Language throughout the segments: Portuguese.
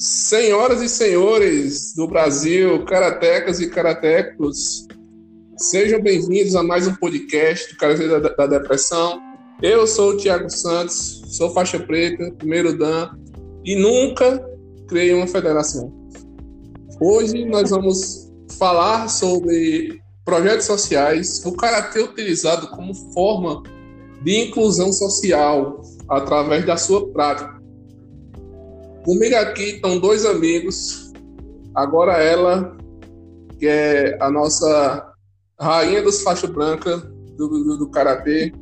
Senhoras e senhores do Brasil, karatecas e karatecos, sejam bem-vindos a mais um podcast do Karatê da, da Depressão. Eu sou o Thiago Santos, sou faixa preta, primeiro Dan, e nunca criei uma federação. Hoje nós vamos falar sobre projetos sociais, o karatê utilizado como forma de inclusão social através da sua prática. Comigo aqui estão dois amigos. Agora ela, que é a nossa rainha dos faixa branca do, do, do Karatê,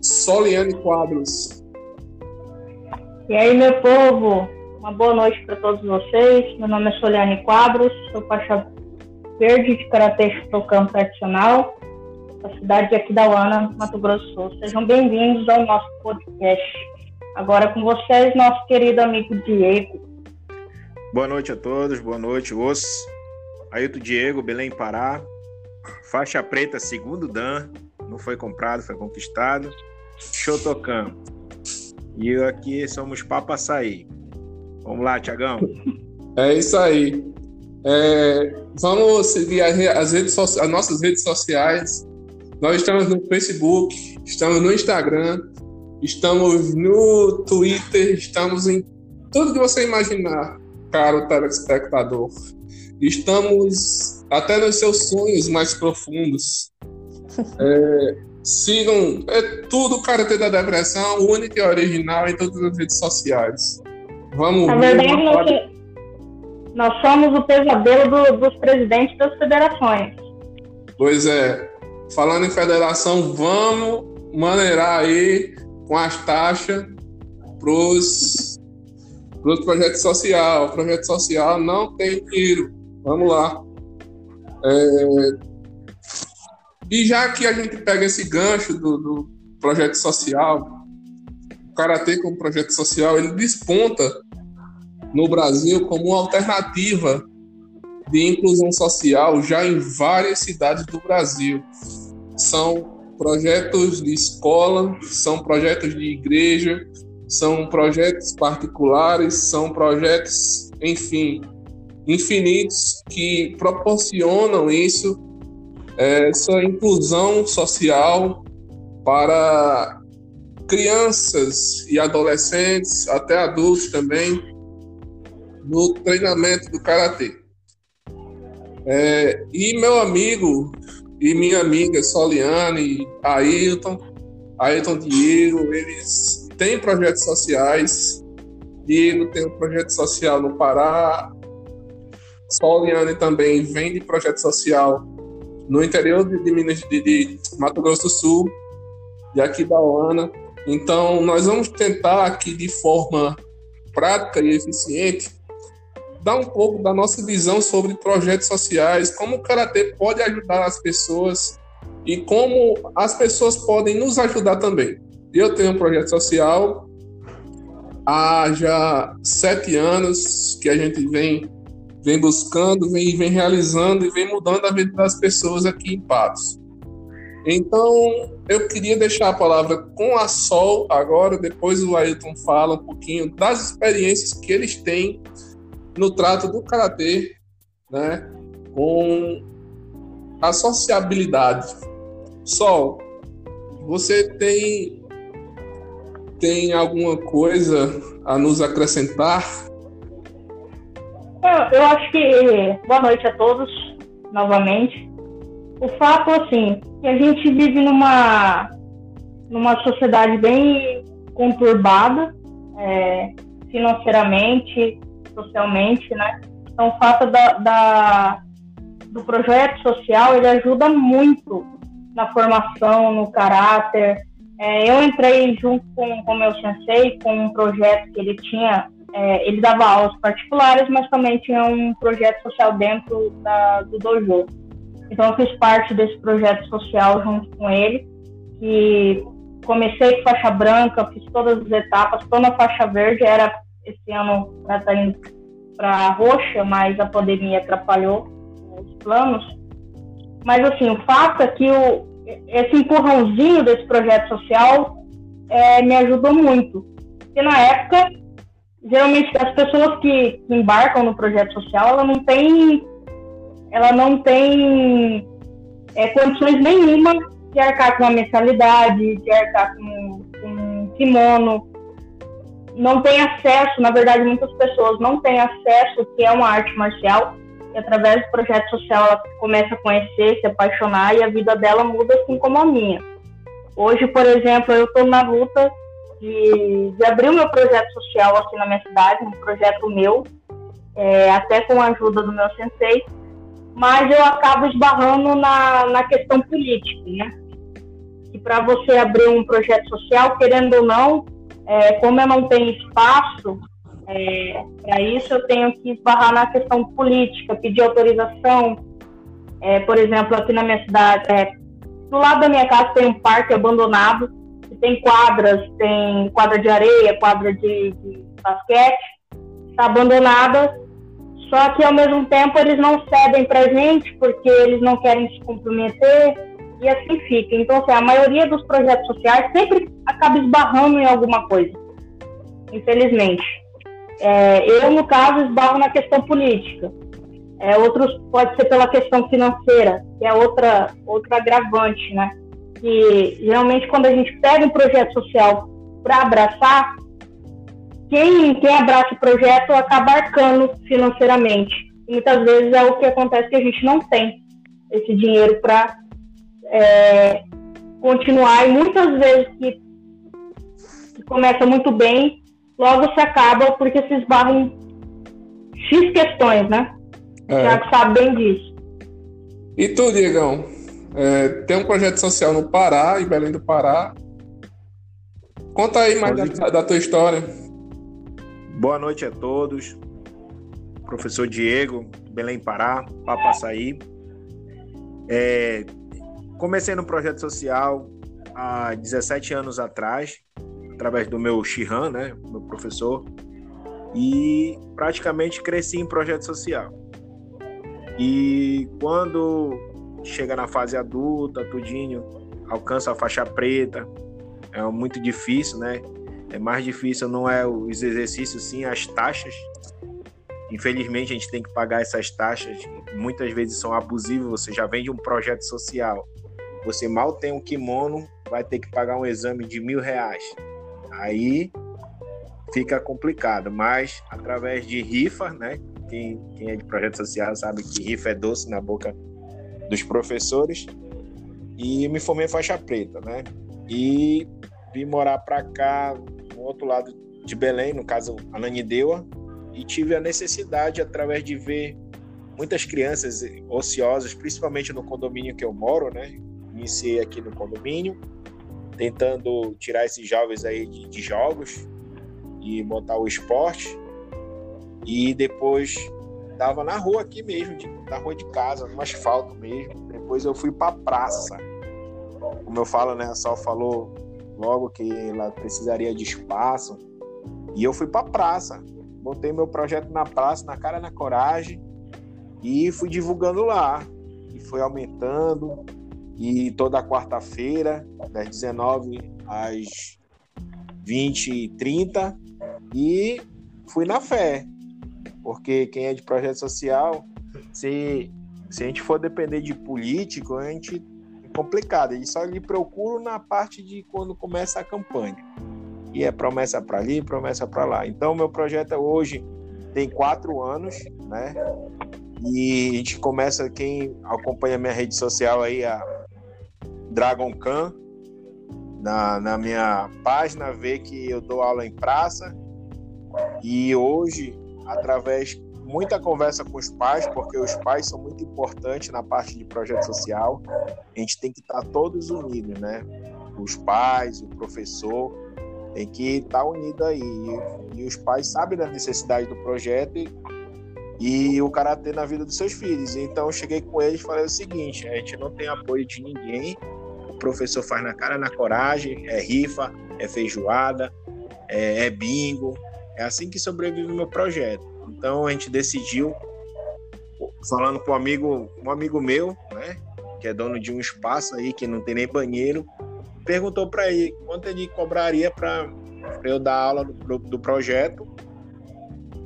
Soliane Quadros. E aí, meu povo, uma boa noite para todos vocês. Meu nome é Soliane Quadros, sou faixa verde de Karatê Shotokan tradicional, da cidade de Aquidauana, Mato Grosso do Sul. Sejam bem-vindos ao nosso podcast. Agora com vocês, nosso querido amigo Diego. Boa noite a todos, boa noite, os. Ailton Diego, Belém, Pará. Faixa preta, segundo Dan. Não foi comprado, foi conquistado. Shotokan. E eu aqui somos Papa Açaí. Vamos lá, Tiagão. É isso aí. É, vamos seguir as, redes as nossas redes sociais. Nós estamos no Facebook, estamos no Instagram, Estamos no Twitter, estamos em tudo que você imaginar, caro telespectador. Estamos até nos seus sonhos mais profundos. É, sigam, é tudo Karatê da Depressão, único e original em todas as redes sociais. Vamos Na verdade, nós, nós somos o pesadelo do, dos presidentes das federações. Pois é. Falando em federação, vamos maneirar aí com as taxas para os projetos sociais. O projeto social não tem dinheiro. Vamos lá. É... E já que a gente pega esse gancho do, do projeto social, o Karatê como projeto social, ele desponta no Brasil como uma alternativa de inclusão social já em várias cidades do Brasil. São projetos de escola, são projetos de igreja, são projetos particulares, são projetos, enfim, infinitos que proporcionam isso, essa inclusão social para crianças e adolescentes, até adultos também, no treinamento do karatê. É, e meu amigo e minha amiga Soliane, Ailton, Ailton Diego, eles têm projetos sociais. Diego tem um projeto social no Pará. Soliane também vem de projeto social no interior de, de Minas de, de, Mato Grosso do Sul, e aqui da OANA. Então, nós vamos tentar aqui de forma prática e eficiente dar um pouco da nossa visão sobre projetos sociais, como o Karatê pode ajudar as pessoas e como as pessoas podem nos ajudar também. Eu tenho um projeto social há já sete anos que a gente vem, vem buscando, vem, vem realizando e vem mudando a vida das pessoas aqui em Patos. Então, eu queria deixar a palavra com a Sol agora, depois o Ailton fala um pouquinho das experiências que eles têm no trato do karatê, né, com a sociabilidade. Sol, você tem tem alguma coisa a nos acrescentar? Eu, eu acho que boa noite a todos novamente. O fato assim que a gente vive numa numa sociedade bem conturbada é, financeiramente, socialmente, né? Então, o fato da, da, do projeto social, ele ajuda muito na formação, no caráter. É, eu entrei junto com o meu sensei com um projeto que ele tinha, é, ele dava aulas particulares, mas também tinha um projeto social dentro da, do dojo. Então, eu fiz parte desse projeto social junto com ele, e comecei com faixa branca, fiz todas as etapas, estou na faixa verde, era esse ano estar tá indo para roxa, mas a pandemia atrapalhou os planos. Mas assim, o fato é que o, esse empurrãozinho desse projeto social é, me ajudou muito. Porque na época geralmente as pessoas que, que embarcam no projeto social, ela não tem, ela não tem é, condições nenhuma de arcar com uma mensalidade, de arcar com, com um kimono, não tem acesso, na verdade, muitas pessoas não têm acesso que é uma arte marcial, e através do projeto social ela começa a conhecer, se apaixonar e a vida dela muda assim como a minha. Hoje, por exemplo, eu estou na luta de, de, abrir o meu projeto social aqui na minha cidade, um projeto meu, é, até com a ajuda do meu sensei, mas eu acabo esbarrando na, na questão política, né? Que para você abrir um projeto social, querendo ou não, é, como eu não tenho espaço é, para isso, eu tenho que esbarrar na questão política, pedir autorização. É, por exemplo, aqui na minha cidade, é, do lado da minha casa tem um parque abandonado, que tem quadras, tem quadra de areia, quadra de, de basquete, está abandonada. Só que ao mesmo tempo eles não cedem para gente porque eles não querem se comprometer e assim fica. Então, assim, a maioria dos projetos sociais sempre acaba esbarrando em alguma coisa, infelizmente. É, eu, no caso, esbarro na questão política. É, outros pode ser pela questão financeira, que é outra, outra agravante, né? Que geralmente quando a gente pega um projeto social para abraçar, quem, quem abraça o projeto acaba arcando financeiramente. E muitas vezes é o que acontece que a gente não tem esse dinheiro para é, continuar. E muitas vezes que, que, começa muito bem, logo se acaba porque se esbarra em X questões, né? É. Já sabe bem disso. E tu, Diegão? É, tem um projeto social no Pará, em Belém do Pará. Conta aí mais da, da, tua história. Boa noite a todos. Professor Diego, Belém Pará, Papaçaí. É, Comecei no projeto social há 17 anos atrás, através do meu Shihan, né, meu professor, e praticamente cresci em projeto social. E quando chega na fase adulta, tudinho, alcança a faixa preta, é muito difícil, né? É mais difícil não é os exercícios, sim as taxas. Infelizmente a gente tem que pagar essas taxas, muitas vezes são abusivas. Você já vende um projeto social, você mal tem um kimono, vai ter que pagar um exame de mil reais. Aí fica complicado, mas através de rifa, né? Quem, quem é de projeto social sabe que rifa é doce na boca dos professores. E me formei em faixa preta, né? E vim morar para cá, no outro lado de Belém, no caso Ananindeua, e tive a necessidade, através de ver muitas crianças ociosas, principalmente no condomínio que eu moro, né? Iniciei aqui no condomínio, tentando tirar esses jovens aí de, de jogos e botar o esporte. E depois tava na rua aqui mesmo, de, na rua de casa, no asfalto mesmo. Depois eu fui para praça. Como eu falo, né? A Sol falou logo que ela precisaria de espaço. E eu fui para praça. Botei meu projeto na praça, na cara na coragem e fui divulgando lá. E foi aumentando, e toda quarta-feira, das 19 às 20 e 30, e fui na fé, porque quem é de projeto social, se, se a gente for depender de político, a gente é complicado, e só lhe procuro na parte de quando começa a campanha. E é promessa para ali, promessa para lá. Então, meu projeto hoje tem quatro anos, né? E a gente começa, quem acompanha minha rede social aí, a Dragon Khan na, na minha página, vê que eu dou aula em praça. E hoje, através muita conversa com os pais, porque os pais são muito importantes na parte de projeto social. A gente tem que estar todos unidos, né? Os pais, o professor, tem que estar unido aí. E, e os pais sabem da necessidade do projeto e, e o karatê na vida dos seus filhos. Então eu cheguei com eles e falei o seguinte: a gente não tem apoio de ninguém, professor faz na cara, na coragem, é rifa, é feijoada, é, é bingo. É assim que sobrevive o meu projeto. Então a gente decidiu, falando com um amigo, um amigo meu, né, que é dono de um espaço aí que não tem nem banheiro, perguntou para ele quanto ele cobraria para eu dar aula do, do projeto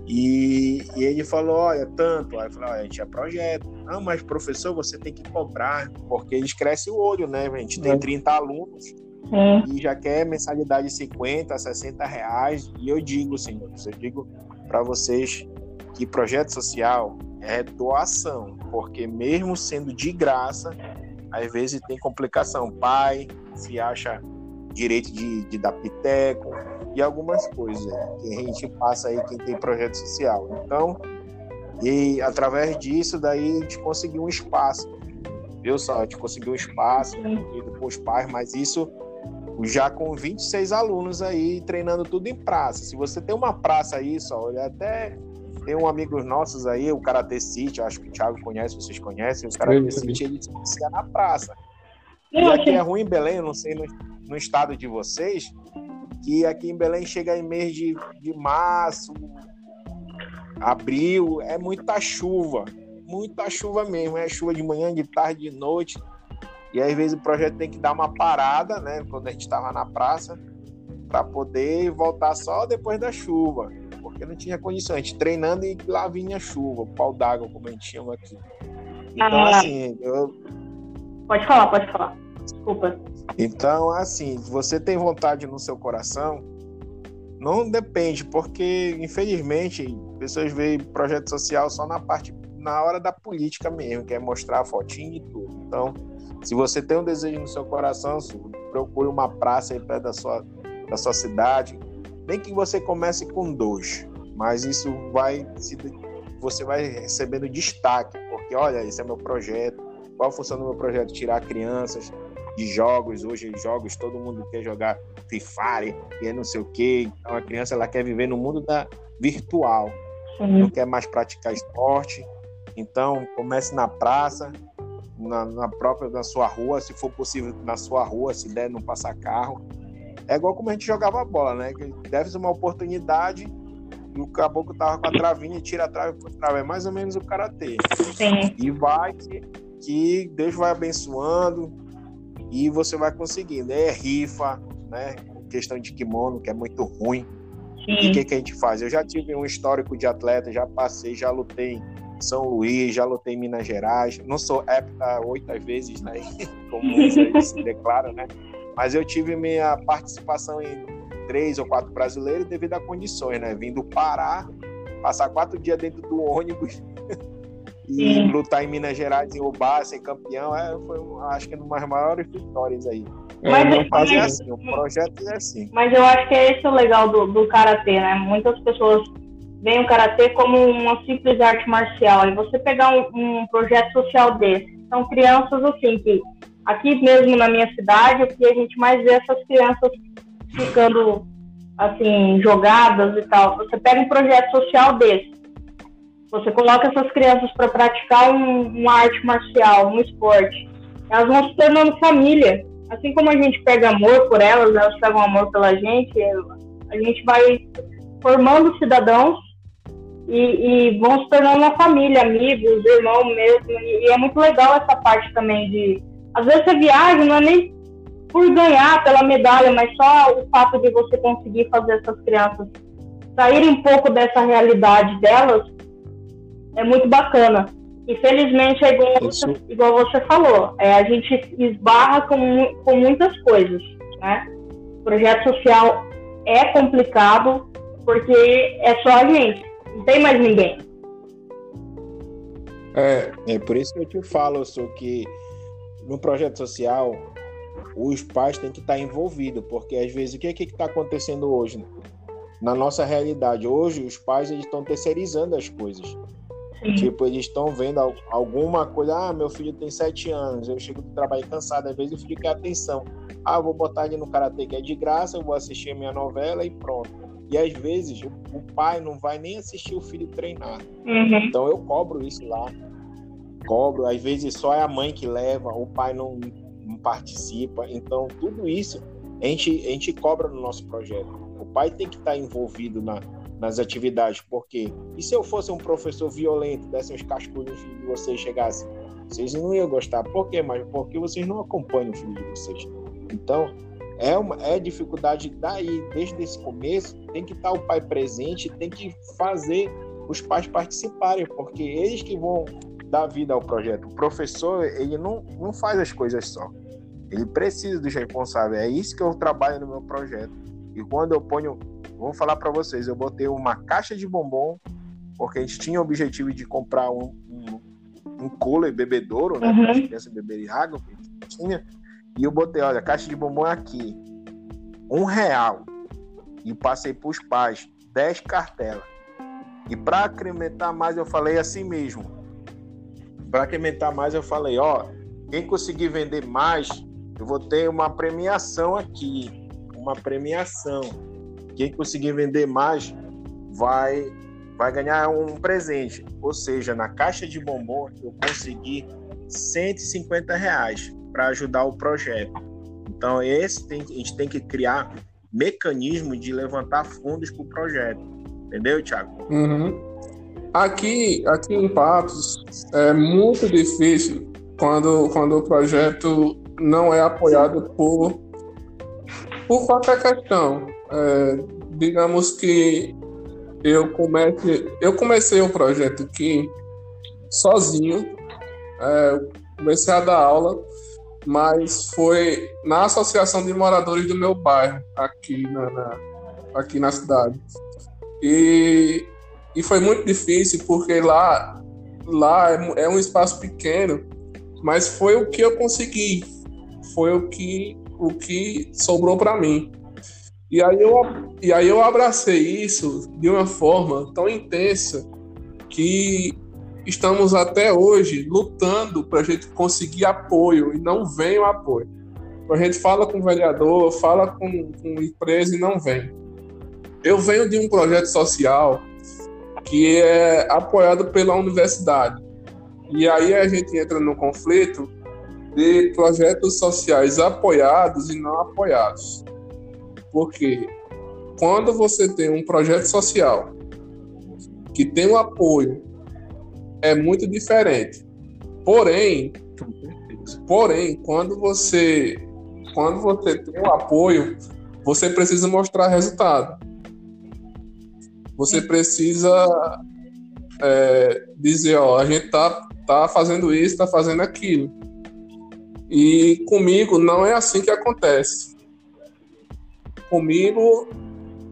E, e, ele falou, olha, tanto. Aí eu falei, olha, a gente é projeto. Não, mas professor, você tem que cobrar, porque eles crescem o olho, né? A gente tem 30 é. alunos é. e já quer mensalidade de 50, 60 reais. E eu digo, senhores, eu digo para vocês que projeto social é doação, porque mesmo sendo de graça, às vezes tem complicação. Pai se acha direito de, de dar piteco e algumas coisas que a gente passa aí quem tem projeto social. Então, e através disso daí a gente conseguiu um espaço. Viu só? A gente conseguiu um espaço com os pais, mas isso já com 26 alunos aí treinando tudo em praça. Se você tem uma praça aí, só olha até tem um amigo nossos aí, o Karate City, acho que o Thiago conhece, vocês conhecem, o Karate City, ele se inicia na praça. E aqui é ruim em Belém, eu não sei no, no, estado de vocês, que aqui em Belém chega em mês de, de março, abril, é muita chuva, muita chuva mesmo, é chuva de manhã, de tarde, de noite. E às vezes o projeto tem que dar uma parada, né? Quando a gente estava na praça, para poder voltar só depois da chuva, porque não tinha condição. A gente treinando e lá vinha chuva, pau d'água, como a gente chama aqui. Então, ah, assim, eu. Pode falar, pode falar. Desculpa. Então, assim, você tem vontade no seu coração, não depende, porque infelizmente pessoas veem projeto social só na parte na hora da política mesmo, que é mostrar a fotinha e tudo. Então, se você tem um desejo no seu coração, procure uma praça aí perto da sua, da sua cidade. Nem que você comece com dois, mas isso vai se você vai recebendo destaque, porque olha, esse é meu projeto. Qual a função do meu projeto? Tirar crianças de jogos. Hoje, jogos, todo mundo quer jogar Free Fire, e não sei o quê. Então, a criança ela quer viver no mundo da virtual. Uhum. Não quer mais praticar esporte. Então, comece na praça, na, na, própria na sua rua, se for possível na sua rua, se der não passar carro. É igual como a gente jogava bola, né? Deve ser uma oportunidade e o caboclo tava com a travinha e tira a trave por trave. É mais ou menos o karatê. Sim. E vai que, que Deus vai abençoando, e você vai conseguindo. É rifa, né? Questão de kimono, que é muito ruim. Sim. E o que, que a gente faz? Eu já tive um histórico de atleta, já passei, já lutei em São Luís, já lutei em Minas Gerais. Não sou época oito vezes, né? Como se declaram, né? Mas eu tive minha participação em três ou quatro brasileiros devido a condições, né? Vindo parar, passar quatro dias dentro do ônibus e Sim. lutar em Minas Gerais, em Ubá, ser campeão, é, foi, acho que, uma das maiores vitórias aí. Mas, é, não fazer assim, o projeto é assim. Mas eu acho que é esse o legal do, do Karatê, né? Muitas pessoas veem o Karatê como uma simples arte marcial. E você pegar um, um projeto social desse, são crianças assim, que aqui mesmo na minha cidade, o que a gente mais vê é essas crianças ficando assim, jogadas e tal. Você pega um projeto social desse, você coloca essas crianças para praticar um, uma arte marcial, um esporte. Elas vão se tornando família. Assim como a gente pega amor por elas, elas pegam amor pela gente, a gente vai formando cidadãos e, e vão se tornando uma família, amigos, irmão mesmo. E, e é muito legal essa parte também de. Às vezes você viaja, não é nem por ganhar pela medalha, mas só o fato de você conseguir fazer essas crianças saírem um pouco dessa realidade delas é muito bacana. Infelizmente, é igual, você, igual você falou, é, a gente esbarra com, com muitas coisas, né? O projeto social é complicado porque é só a gente, não tem mais ninguém. É, é por isso que eu te falo, sou que no projeto social os pais têm que estar envolvidos, porque às vezes o que é que está acontecendo hoje na nossa realidade? Hoje os pais eles estão terceirizando as coisas. Tipo, eles estão vendo alguma coisa. Ah, meu filho tem sete anos, eu chego do trabalho cansado, às vezes o filho quer atenção. Ah, vou botar ele no karatê que é de graça, eu vou assistir a minha novela e pronto. E às vezes o, o pai não vai nem assistir o filho treinar. Uhum. Então eu cobro isso lá. Cobro, às vezes só é a mãe que leva, o pai não, não participa. Então tudo isso a gente, a gente cobra no nosso projeto. O pai tem que estar envolvido na, nas atividades, porque e se eu fosse um professor violento, desse uns cascudinhos de vocês chegassem, vocês não iam gostar. Por quê? Mas porque vocês não acompanham o filho de vocês. Então, é, uma, é dificuldade daí, desde esse começo, tem que estar o pai presente, tem que fazer os pais participarem, porque eles que vão dar vida ao projeto. O professor, ele não, não faz as coisas só. Ele precisa dos responsáveis. É isso que eu trabalho no meu projeto. E quando eu ponho, vou falar para vocês, eu botei uma caixa de bombom, porque a gente tinha o objetivo de comprar um, um, um cooler bebedouro, né? Uhum. Para as crianças beberem água, que a gente tinha. E eu botei, olha, caixa de bombom é aqui. Um real. E passei para os pais, dez cartelas. E para acrementar mais, eu falei assim mesmo. Para acrementar mais, eu falei, ó, quem conseguir vender mais, eu vou ter uma premiação aqui. Uma premiação. Quem conseguir vender mais vai vai ganhar um presente. Ou seja, na caixa de bombom eu consegui 150 reais para ajudar o projeto. Então, esse tem, a gente tem que criar mecanismo de levantar fundos para o projeto. Entendeu, Thiago? Uhum. Aqui, aqui em Patos é muito difícil quando, quando o projeto não é apoiado por, por qualquer questão. É, digamos que eu comecei, eu comecei o projeto aqui sozinho, é, comecei a dar aula mas foi na associação de moradores do meu bairro, aqui na, na aqui na cidade. E, e foi muito difícil, porque lá, lá é, é um espaço pequeno, mas foi o que eu consegui, foi o que, o que sobrou para mim. E aí, eu, e aí eu abracei isso de uma forma tão intensa que estamos até hoje lutando para a gente conseguir apoio e não vem o apoio. A gente fala com o vereador, fala com, com empresa e não vem. Eu venho de um projeto social que é apoiado pela universidade. E aí a gente entra no conflito de projetos sociais apoiados e não apoiados. Porque quando você tem um projeto social que tem o apoio é muito diferente. Porém, porém, quando você quando você tem o apoio, você precisa mostrar resultado. Você precisa é, dizer, ó, a gente tá, tá fazendo isso, tá fazendo aquilo. E comigo não é assim que acontece. Comigo,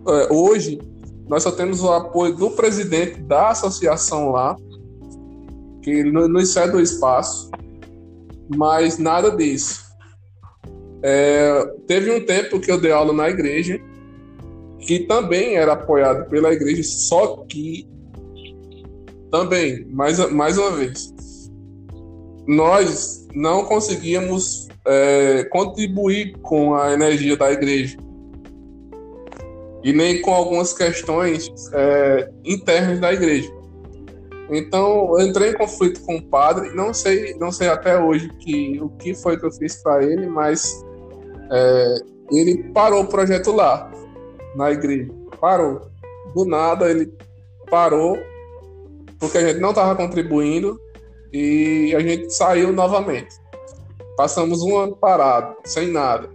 é, hoje, nós só temos o apoio do presidente da associação lá, que nos cede o espaço, mas nada disso. É, teve um tempo que eu dei aula na igreja, que também era apoiado pela igreja, só que também, mais, mais uma vez, nós não conseguíamos é, contribuir com a energia da igreja e nem com algumas questões é, internas da igreja. Então, eu entrei em conflito com o padre, não sei, não sei até hoje que, o que foi que eu fiz para ele, mas é, ele parou o projeto lá, na igreja. Parou. Do nada, ele parou, porque a gente não estava contribuindo e a gente saiu novamente. Passamos um ano parado, sem nada.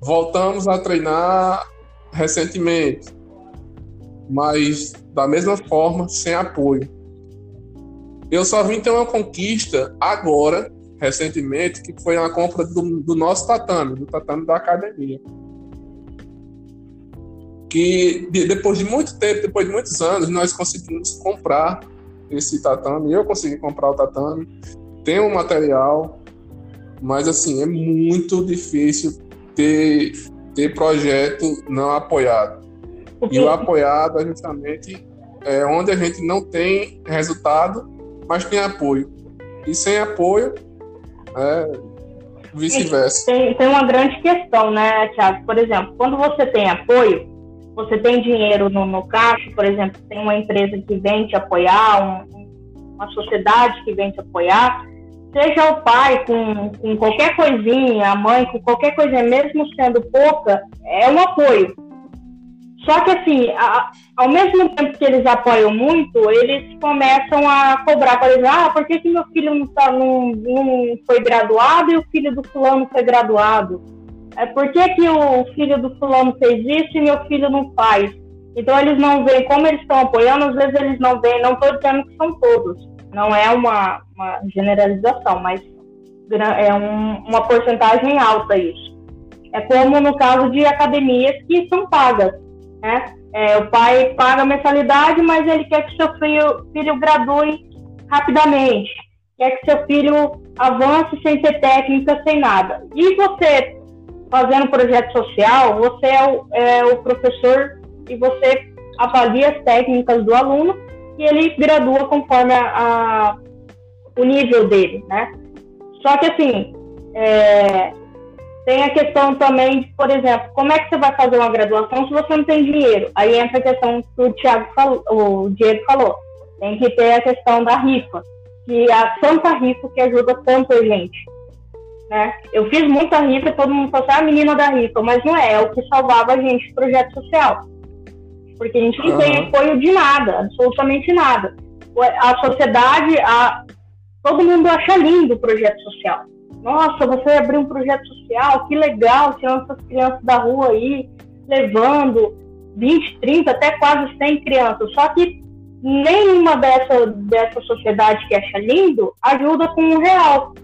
Voltamos a treinar recentemente, mas da mesma forma, sem apoio. Eu só vim ter uma conquista agora, recentemente, que foi a compra do, do nosso tatame, do tatame da academia. Que depois de muito tempo, depois de muitos anos, nós conseguimos comprar esse tatame. Eu consegui comprar o tatame. Tem um material, mas assim, é muito difícil ter, ter projeto não apoiado. E o apoiado é justamente é onde a gente não tem resultado mas tem apoio. E sem apoio, é, vice-versa. Tem, tem uma grande questão, né, Tiago? Por exemplo, quando você tem apoio, você tem dinheiro no, no caixa, por exemplo, tem uma empresa que vem te apoiar, um, uma sociedade que vem te apoiar, seja o pai com, com qualquer coisinha, a mãe com qualquer coisinha, mesmo sendo pouca, é um apoio. Só que, assim, a, ao mesmo tempo que eles apoiam muito, eles começam a cobrar, por exemplo, ah, por que, que meu filho não, tá, não, não foi graduado e o filho do fulano foi graduado? é, por que, que o filho do fulano fez isso e meu filho não faz? Então eles não veem como eles estão apoiando, às vezes eles não veem, não estou dizendo que são todos, não é uma, uma generalização, mas é um, uma porcentagem alta isso. É como no caso de academias que são pagas, né? É, o pai paga a mensalidade, mas ele quer que seu filho, filho gradue rapidamente, quer que seu filho avance sem ter técnica, sem nada. E você, fazendo projeto social, você é o, é o professor e você avalia as técnicas do aluno e ele gradua conforme a, a o nível dele, né? Só que assim, é, tem a questão também por exemplo, como é que você vai fazer uma graduação se você não tem dinheiro? Aí entra a questão que o Thiago falou, o Diego falou. Tem que ter a questão da rifa, que a tanta rifa que ajuda tanta gente. Né? Eu fiz muita rifa todo mundo falou assim, ah, a menina da rifa, mas não é, é o que salvava a gente do projeto social. Porque a gente não uhum. tem apoio de nada, absolutamente nada. A sociedade, a... todo mundo acha lindo o projeto social nossa, você abriu um projeto social, que legal, tirando essas crianças da rua aí, levando 20, 30, até quase 100 crianças. Só que nenhuma dessa, dessa sociedade que acha lindo ajuda com um real.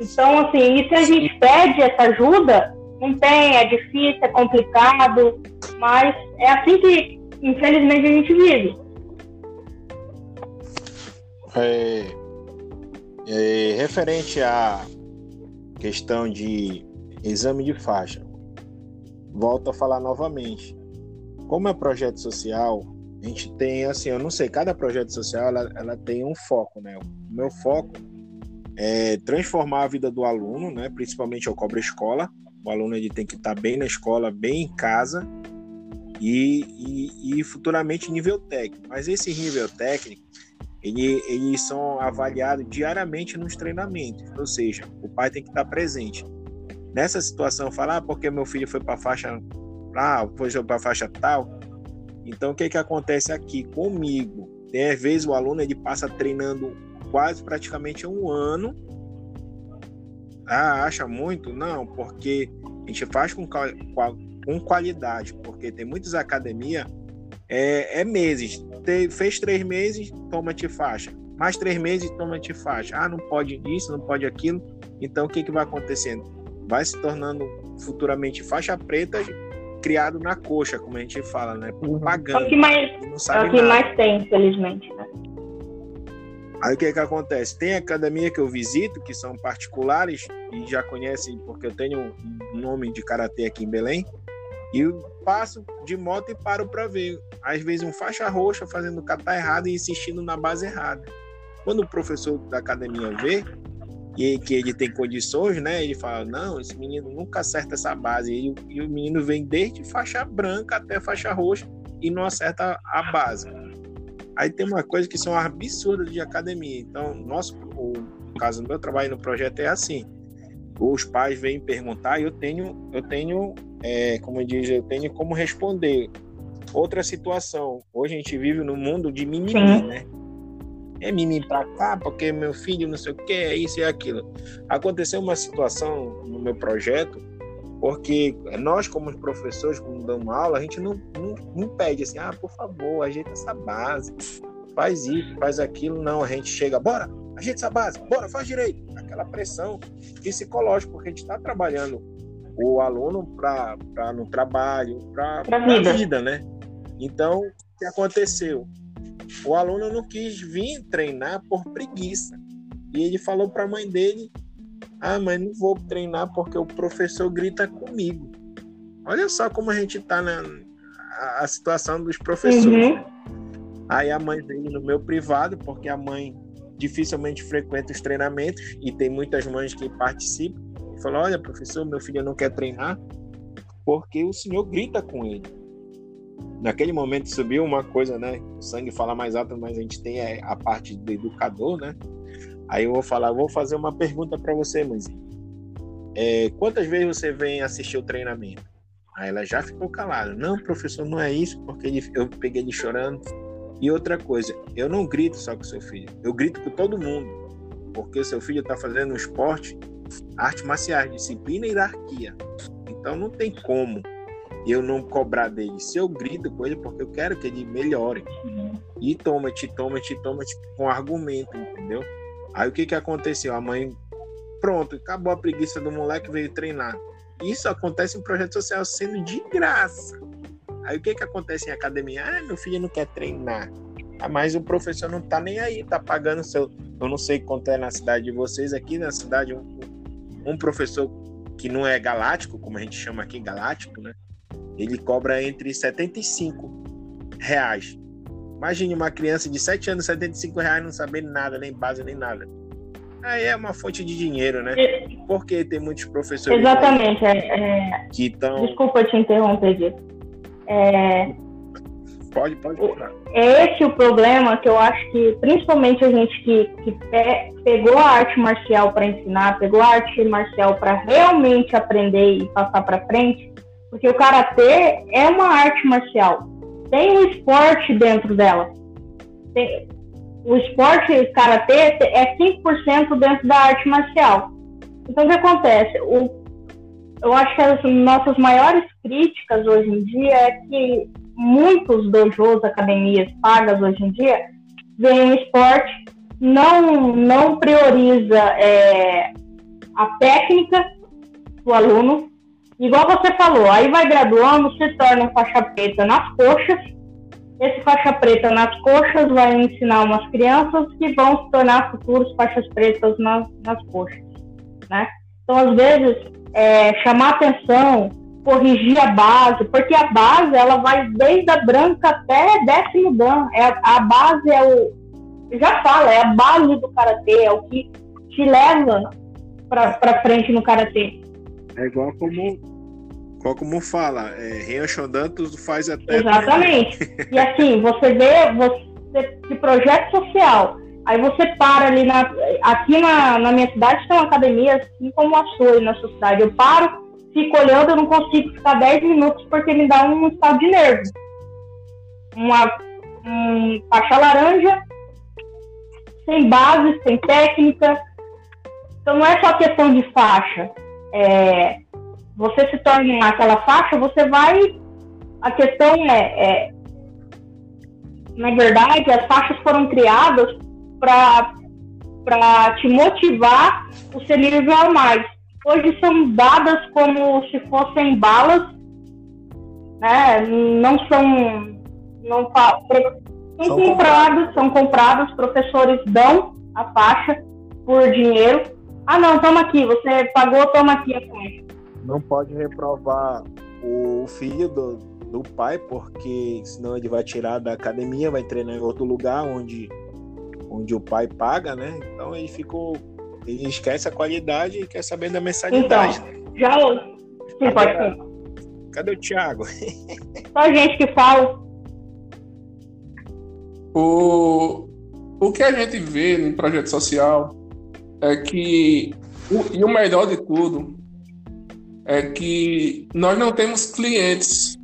Então, assim, e se a gente pede essa ajuda, não tem, é difícil, é complicado, mas é assim que, infelizmente, a gente vive. É, é, referente à questão de exame de faixa, volto a falar novamente. Como é projeto social, a gente tem assim, eu não sei, cada projeto social ela, ela tem um foco, né? O meu foco é transformar a vida do aluno, né? Principalmente eu cobro escola. O aluno ele tem que estar bem na escola, bem em casa e, e, e futuramente nível técnico. Mas esse nível técnico ele, eles são avaliados diariamente nos treinamentos, ou seja, o pai tem que estar presente. Nessa situação, falar ah, porque meu filho foi para faixa, ah, foi para faixa tal. Então, o que que acontece aqui comigo? Tem às vezes o aluno ele passa treinando quase praticamente um ano. Ah, acha muito? Não, porque a gente faz com, com qualidade, porque tem muitas academias é, é meses. Te, fez três meses, toma-te faixa. Mais três meses, toma-te faixa. Ah, não pode isso, não pode aquilo. Então, o que, que vai acontecendo? Vai se tornando futuramente faixa preta criado na coxa, como a gente fala, né? Uhum. Pagando. É o que mais, não sabe é o que mais tem, infelizmente, né? Aí o que que acontece? Tem academia que eu visito, que são particulares, e já conhecem, porque eu tenho um nome de karatê aqui em Belém, e passo de moto e paro para ver. Às vezes um faixa roxa fazendo catar errado e insistindo na base errada. Quando o professor da academia vê e que ele tem condições, né? Ele fala: "Não, esse menino nunca acerta essa base". E, e o menino vem desde faixa branca até faixa roxa e não acerta a base. Aí tem uma coisa que são absurdas de academia. Então, nosso, o, caso do meu trabalho no projeto é assim os pais vêm perguntar, eu tenho, eu tenho, é, como diz, eu tenho como responder. Outra situação, hoje a gente vive no mundo de mimimi, né? É mimimi pra cá, porque meu filho não sei o que, é isso e aquilo. Aconteceu uma situação no meu projeto, porque nós, como professores, quando damos aula, a gente não, não, não pede assim, ah, por favor, ajeita essa base, faz isso, faz aquilo. Não, a gente chega, bora, ajeita essa base, bora, faz direito aquela pressão psicológica, porque a gente está trabalhando o aluno para no trabalho, para a vida. vida, né? Então, o que aconteceu? O aluno não quis vir treinar por preguiça. E ele falou para a mãe dele: Ah, mas não vou treinar porque o professor grita comigo. Olha só como a gente está na a, a situação dos professores. Uhum. Aí a mãe veio no meu privado, porque a mãe dificilmente frequenta os treinamentos e tem muitas mães que participam e falam: Olha, professor, meu filho não quer treinar porque o senhor grita com ele. Naquele momento subiu uma coisa, né? O sangue fala mais alto, mas a gente tem a parte do educador, né? Aí eu vou falar, vou fazer uma pergunta para você, mãezinha. É, quantas vezes você vem assistir o treinamento? Aí ela já ficou calada. Não, professor, não é isso, porque eu peguei ele chorando. E outra coisa, eu não grito só com seu filho, eu grito com todo mundo, porque seu filho está fazendo um esporte arte marcial, disciplina e hierarquia. Então não tem como eu não cobrar dele. Se eu grito com ele, porque eu quero que ele melhore. E toma-te, toma-te, toma-te com argumento, entendeu? Aí o que que aconteceu? A mãe, pronto, acabou a preguiça do moleque, veio treinar. Isso acontece em projeto social sendo de graça. Aí o que que acontece em academia? Ah, meu filho não quer treinar. Ah, mas o professor não tá nem aí, tá pagando seu. Eu não sei quanto é na cidade de vocês, aqui na cidade, um, um professor que não é galáctico, como a gente chama aqui, galáctico, né? Ele cobra entre 75 reais. Imagine uma criança de 7 anos, 75 reais, não saber nada, nem base, nem nada. Aí é uma fonte de dinheiro, né? Porque tem muitos professores. Exatamente. É, é... Que estão. Desculpa te interromper, Diego. É... Pode, pode. É esse o problema que eu acho que, principalmente a gente que, que pegou a arte marcial para ensinar, pegou a arte marcial para realmente aprender e passar para frente, porque o karatê é uma arte marcial, tem um esporte dentro dela. Tem, o esporte karatê é 5% dentro da arte marcial. Então o que acontece? O, eu acho que as nossas maiores críticas hoje em dia é que muitos dojos, academias pagas hoje em dia, veem o esporte, não, não prioriza é, a técnica do aluno. Igual você falou, aí vai graduando, se torna faixa preta nas coxas. Esse faixa preta nas coxas vai ensinar umas crianças que vão se tornar futuros faixas pretas nas, nas coxas, né? Então, às vezes, é, chamar atenção corrigir a base, porque a base ela vai desde a branca até décimo dan. É, a base é o. Já fala, é a base do karatê, é o que te leva para frente no karatê. É igual como, igual como fala, é, Rian faz até. Exatamente. e assim, você vê você, de projeto social. Aí você para ali na. Aqui na, na minha cidade tem uma academia, assim como a sua na sua cidade. Eu paro fico olhando, eu não consigo ficar 10 minutos porque me dá um estado de nervo. Uma um, faixa laranja, sem base, sem técnica. Então não é só questão de faixa. É, você se torna aquela faixa, você vai. A questão é, é na verdade, as faixas foram criadas para te motivar o ser nível a mais hoje são dadas como se fossem balas, né? Não são, não são, são comprados, são comprados, professores dão a faixa por dinheiro. Ah, não, toma aqui, você pagou, toma aqui a faixa. Não pode reprovar o filho do, do pai, porque senão ele vai tirar da academia, vai treinar em outro lugar onde, onde o pai paga, né? Então ele ficou ele esquece a qualidade e quer saber da mensalidade. Então, já Sim, pode ser. Cadê o Thiago? Só a gente que fala. O, o que a gente vê no projeto social é que, o, e o melhor de tudo, é que nós não temos clientes,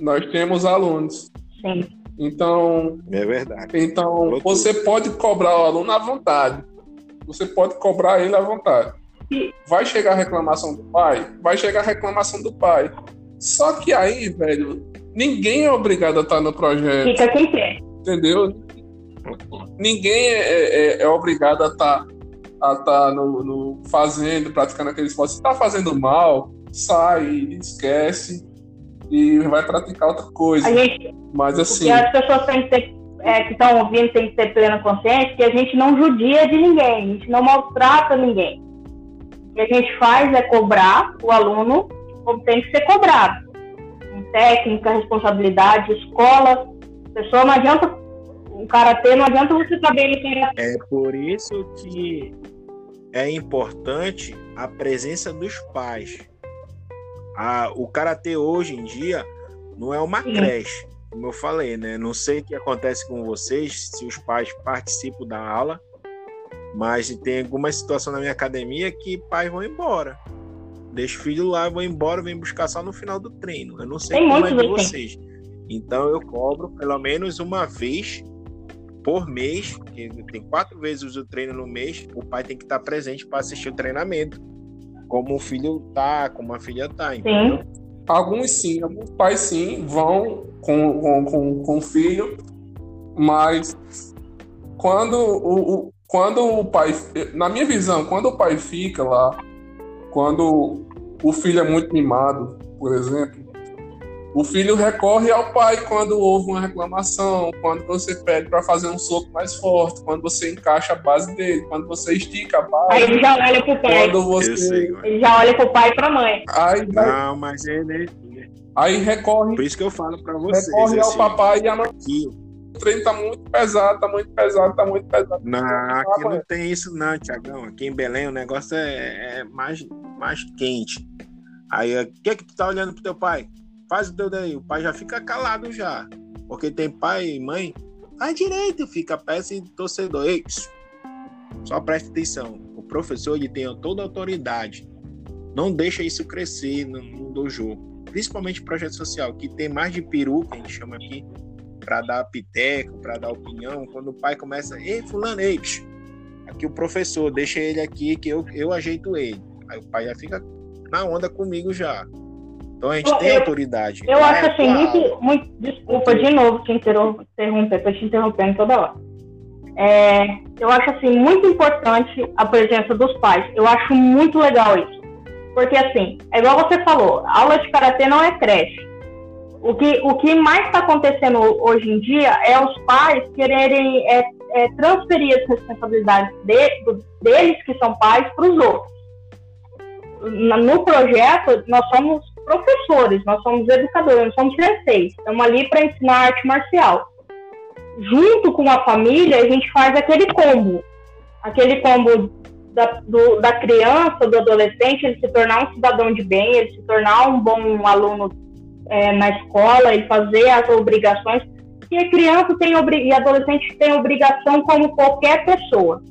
nós temos alunos. Sim. Então, é verdade. Então, você pode cobrar o aluno à vontade você pode cobrar ele à vontade. Vai chegar a reclamação do pai? Vai chegar a reclamação do pai. Só que aí, velho, ninguém é obrigado a estar no projeto. Fica quem quer. Entendeu? Ninguém é, é, é obrigado a estar a estar no, no, fazendo, praticando aquele esporte. Se tá fazendo mal, sai, esquece e vai praticar outra coisa. Gente, Mas assim. as pessoas têm que ter é, que estão ouvindo têm que ter plena consciência que a gente não judia de ninguém, a gente não maltrata ninguém. O que a gente faz é cobrar o aluno como tem que ser cobrado. Técnica, responsabilidade, escola. Pessoa não adianta. O karatê não adianta você saber ele querer. É por isso que é importante a presença dos pais. A, o karatê hoje em dia não é uma Sim. creche como eu falei, né? Não sei o que acontece com vocês, se os pais participam da aula, mas tem alguma situação na minha academia que pais vão embora. Deixa o filho lá, vão embora, vem buscar só no final do treino. Eu não sei tem como é de vocês. Então eu cobro pelo menos uma vez por mês, que tem quatro vezes o treino no mês, o pai tem que estar presente para assistir o treinamento. Como o filho tá, como a filha tá, entendeu? Sim. Alguns sim, alguns pais sim vão com, com, com, com o filho, mas quando o, o, quando o pai, na minha visão, quando o pai fica lá, quando o filho é muito mimado, por exemplo, o filho recorre ao pai quando houve uma reclamação, quando você pede para fazer um soco mais forte, quando você encaixa a base dele, quando você estica a base. Aí ele já olha pro pai. Quando você... Sei, ele já olha pro pai e pra mãe. Aí. Não, mas ele. Aí recorre. Por isso que eu falo para vocês. Recorre ao assim, papai e à mãe. O treino tá muito pesado, tá muito pesado, tá muito pesado. Não, aqui não tem isso, não, Tiagão. Aqui em Belém o negócio é, é mais, mais quente. Aí, o que é que tu tá olhando pro teu pai? Faz o teu daí. O pai já fica calado já. Porque tem pai e mãe. Faz direito, fica peça e torcedor. Ei, só preste atenção. O professor ele tem toda a autoridade. Não deixa isso crescer no, dojo. Principalmente projeto social, que tem mais de peru, que a gente chama aqui, para dar piteco, para dar opinião. Quando o pai começa, ei, fulano, ei, aqui o professor, deixa ele aqui que eu, eu ajeito ele. Aí o pai já fica na onda comigo já. Então a gente eu, tem autoridade. Eu acho assim, muito, muito. Desculpa de novo te interromper, tô te interrompendo toda hora. É, eu acho assim muito importante a presença dos pais. Eu acho muito legal isso. Porque assim, é igual você falou, aula de karatê não é creche. O que, o que mais está acontecendo hoje em dia é os pais quererem é, é, transferir as responsabilidades de, deles, que são pais, para os outros. No projeto, nós somos professores, nós somos educadores, nós somos sensei, estamos ali para ensinar arte marcial. Junto com a família, a gente faz aquele combo, aquele combo da, do, da criança, do adolescente, ele se tornar um cidadão de bem, ele se tornar um bom aluno é, na escola, ele fazer as obrigações, que a criança tem e adolescente tem obrigação como qualquer pessoa,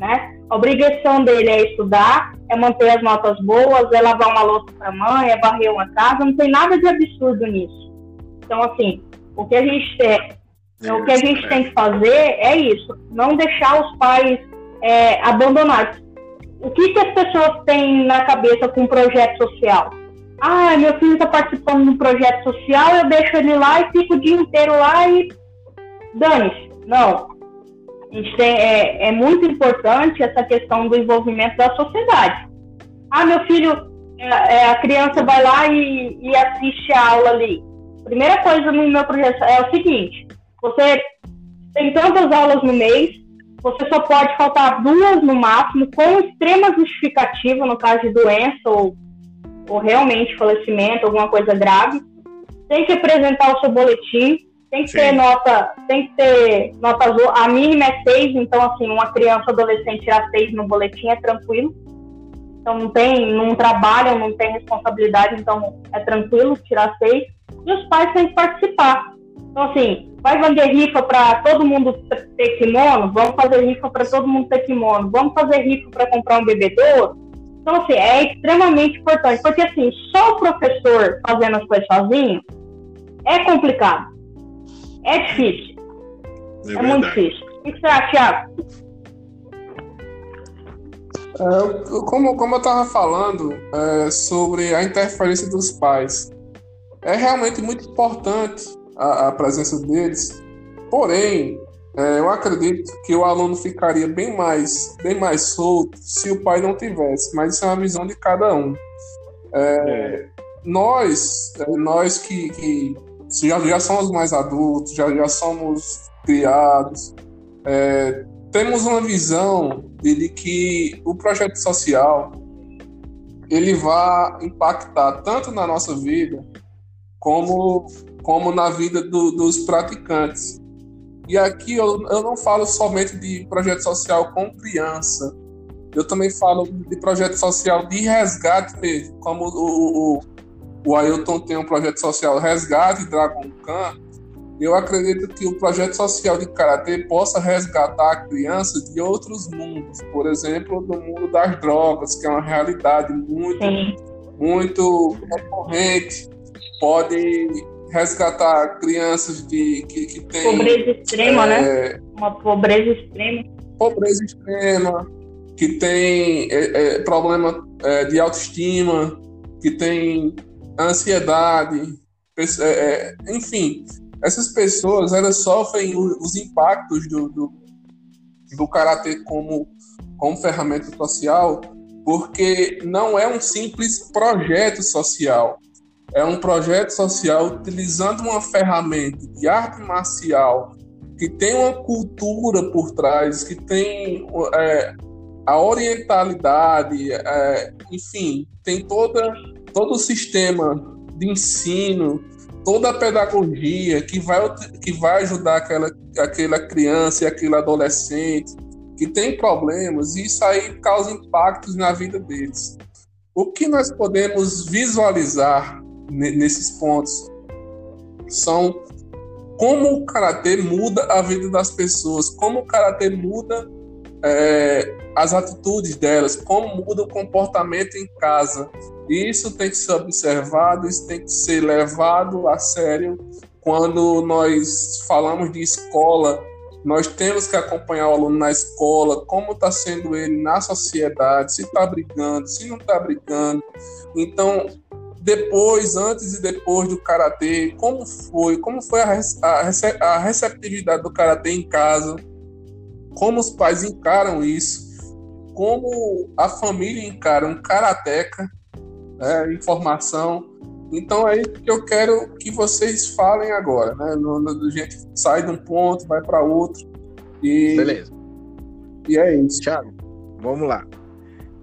né? A obrigação dele é estudar, é manter as notas boas, é lavar uma louça para a mãe, é varrer uma casa, não tem nada de absurdo nisso. Então, assim, o que a gente tem, é, o que a gente tem que fazer é isso, não deixar os pais é, abandonados. O que, que as pessoas têm na cabeça com um projeto social? Ah, meu filho está participando de um projeto social, eu deixo ele lá e fico o dia inteiro lá e dane-se. Não, tem, é, é muito importante essa questão do envolvimento da sociedade. Ah, meu filho, é, é, a criança vai lá e, e assiste a aula ali. Primeira coisa no meu projeto é o seguinte: você tem tantas aulas no mês, você só pode faltar duas no máximo, com extrema justificativa, no caso de doença ou, ou realmente falecimento, alguma coisa grave. Tem que apresentar o seu boletim, tem que Sim. ter nota, tem que ter nota azul. A mínima é 6, então assim, uma criança adolescente tirar 6 no boletim é tranquilo. Então não tem, não trabalham, não tem responsabilidade, então é tranquilo tirar 6. E os pais têm que participar. Então assim, vai vender rifa para todo mundo ter kimono? Vamos fazer rifa para todo mundo ter kimono. Vamos fazer rifa para comprar um bebedouro? Então assim, é extremamente importante, porque assim, só o professor fazendo as coisas sozinho é complicado é difícil. É, é muito difícil. O que acha, Thiago? É, como, como eu estava falando é, sobre a interferência dos pais, é realmente muito importante a, a presença deles, porém, é, eu acredito que o aluno ficaria bem mais, bem mais solto se o pai não tivesse, mas isso é uma visão de cada um. É, nós, é, nós que, que já, já somos mais adultos, já, já somos criados, é, temos uma visão de, de, que o projeto social ele vai impactar tanto na nossa vida como, como na vida do, dos praticantes. E aqui eu, eu não falo somente de projeto social com criança, eu também falo de projeto social de resgate mesmo, como o, o, o Ailton tem um projeto social Resgate Dragon Khan. Eu acredito que o projeto social de Karatê possa resgatar a criança de outros mundos, por exemplo, do mundo das drogas, que é uma realidade muito, Sim. muito recorrente. Pode resgatar crianças de, que, que têm. Pobreza extrema, né? é, né? Uma pobreza extrema. Pobreza extrema, que tem é, é, problema é, de autoestima, que tem ansiedade, é, é, enfim, essas pessoas elas sofrem os impactos do, do, do como, como ferramenta social, porque não é um simples projeto social. É um projeto social utilizando uma ferramenta de arte marcial que tem uma cultura por trás, que tem é, a orientalidade, é, enfim, tem toda, todo o sistema de ensino, toda a pedagogia que vai, que vai ajudar aquela, aquela criança e aquele adolescente que tem problemas, e isso aí causa impactos na vida deles. O que nós podemos visualizar nesses pontos são como o karatê muda a vida das pessoas, como o karatê muda é, as atitudes delas, como muda o comportamento em casa. Isso tem que ser observado, isso tem que ser levado a sério quando nós falamos de escola. Nós temos que acompanhar o aluno na escola, como está sendo ele na sociedade, se está brigando, se não está brigando. Então, depois, antes e depois do karatê, como foi, como foi a, a receptividade do karatê em casa, como os pais encaram isso, como a família encara um karateca, né, informação. Então é isso que eu quero que vocês falem agora, né? No, no, a gente sai de um ponto, vai para outro e beleza. E é isso. Thiago, vamos lá.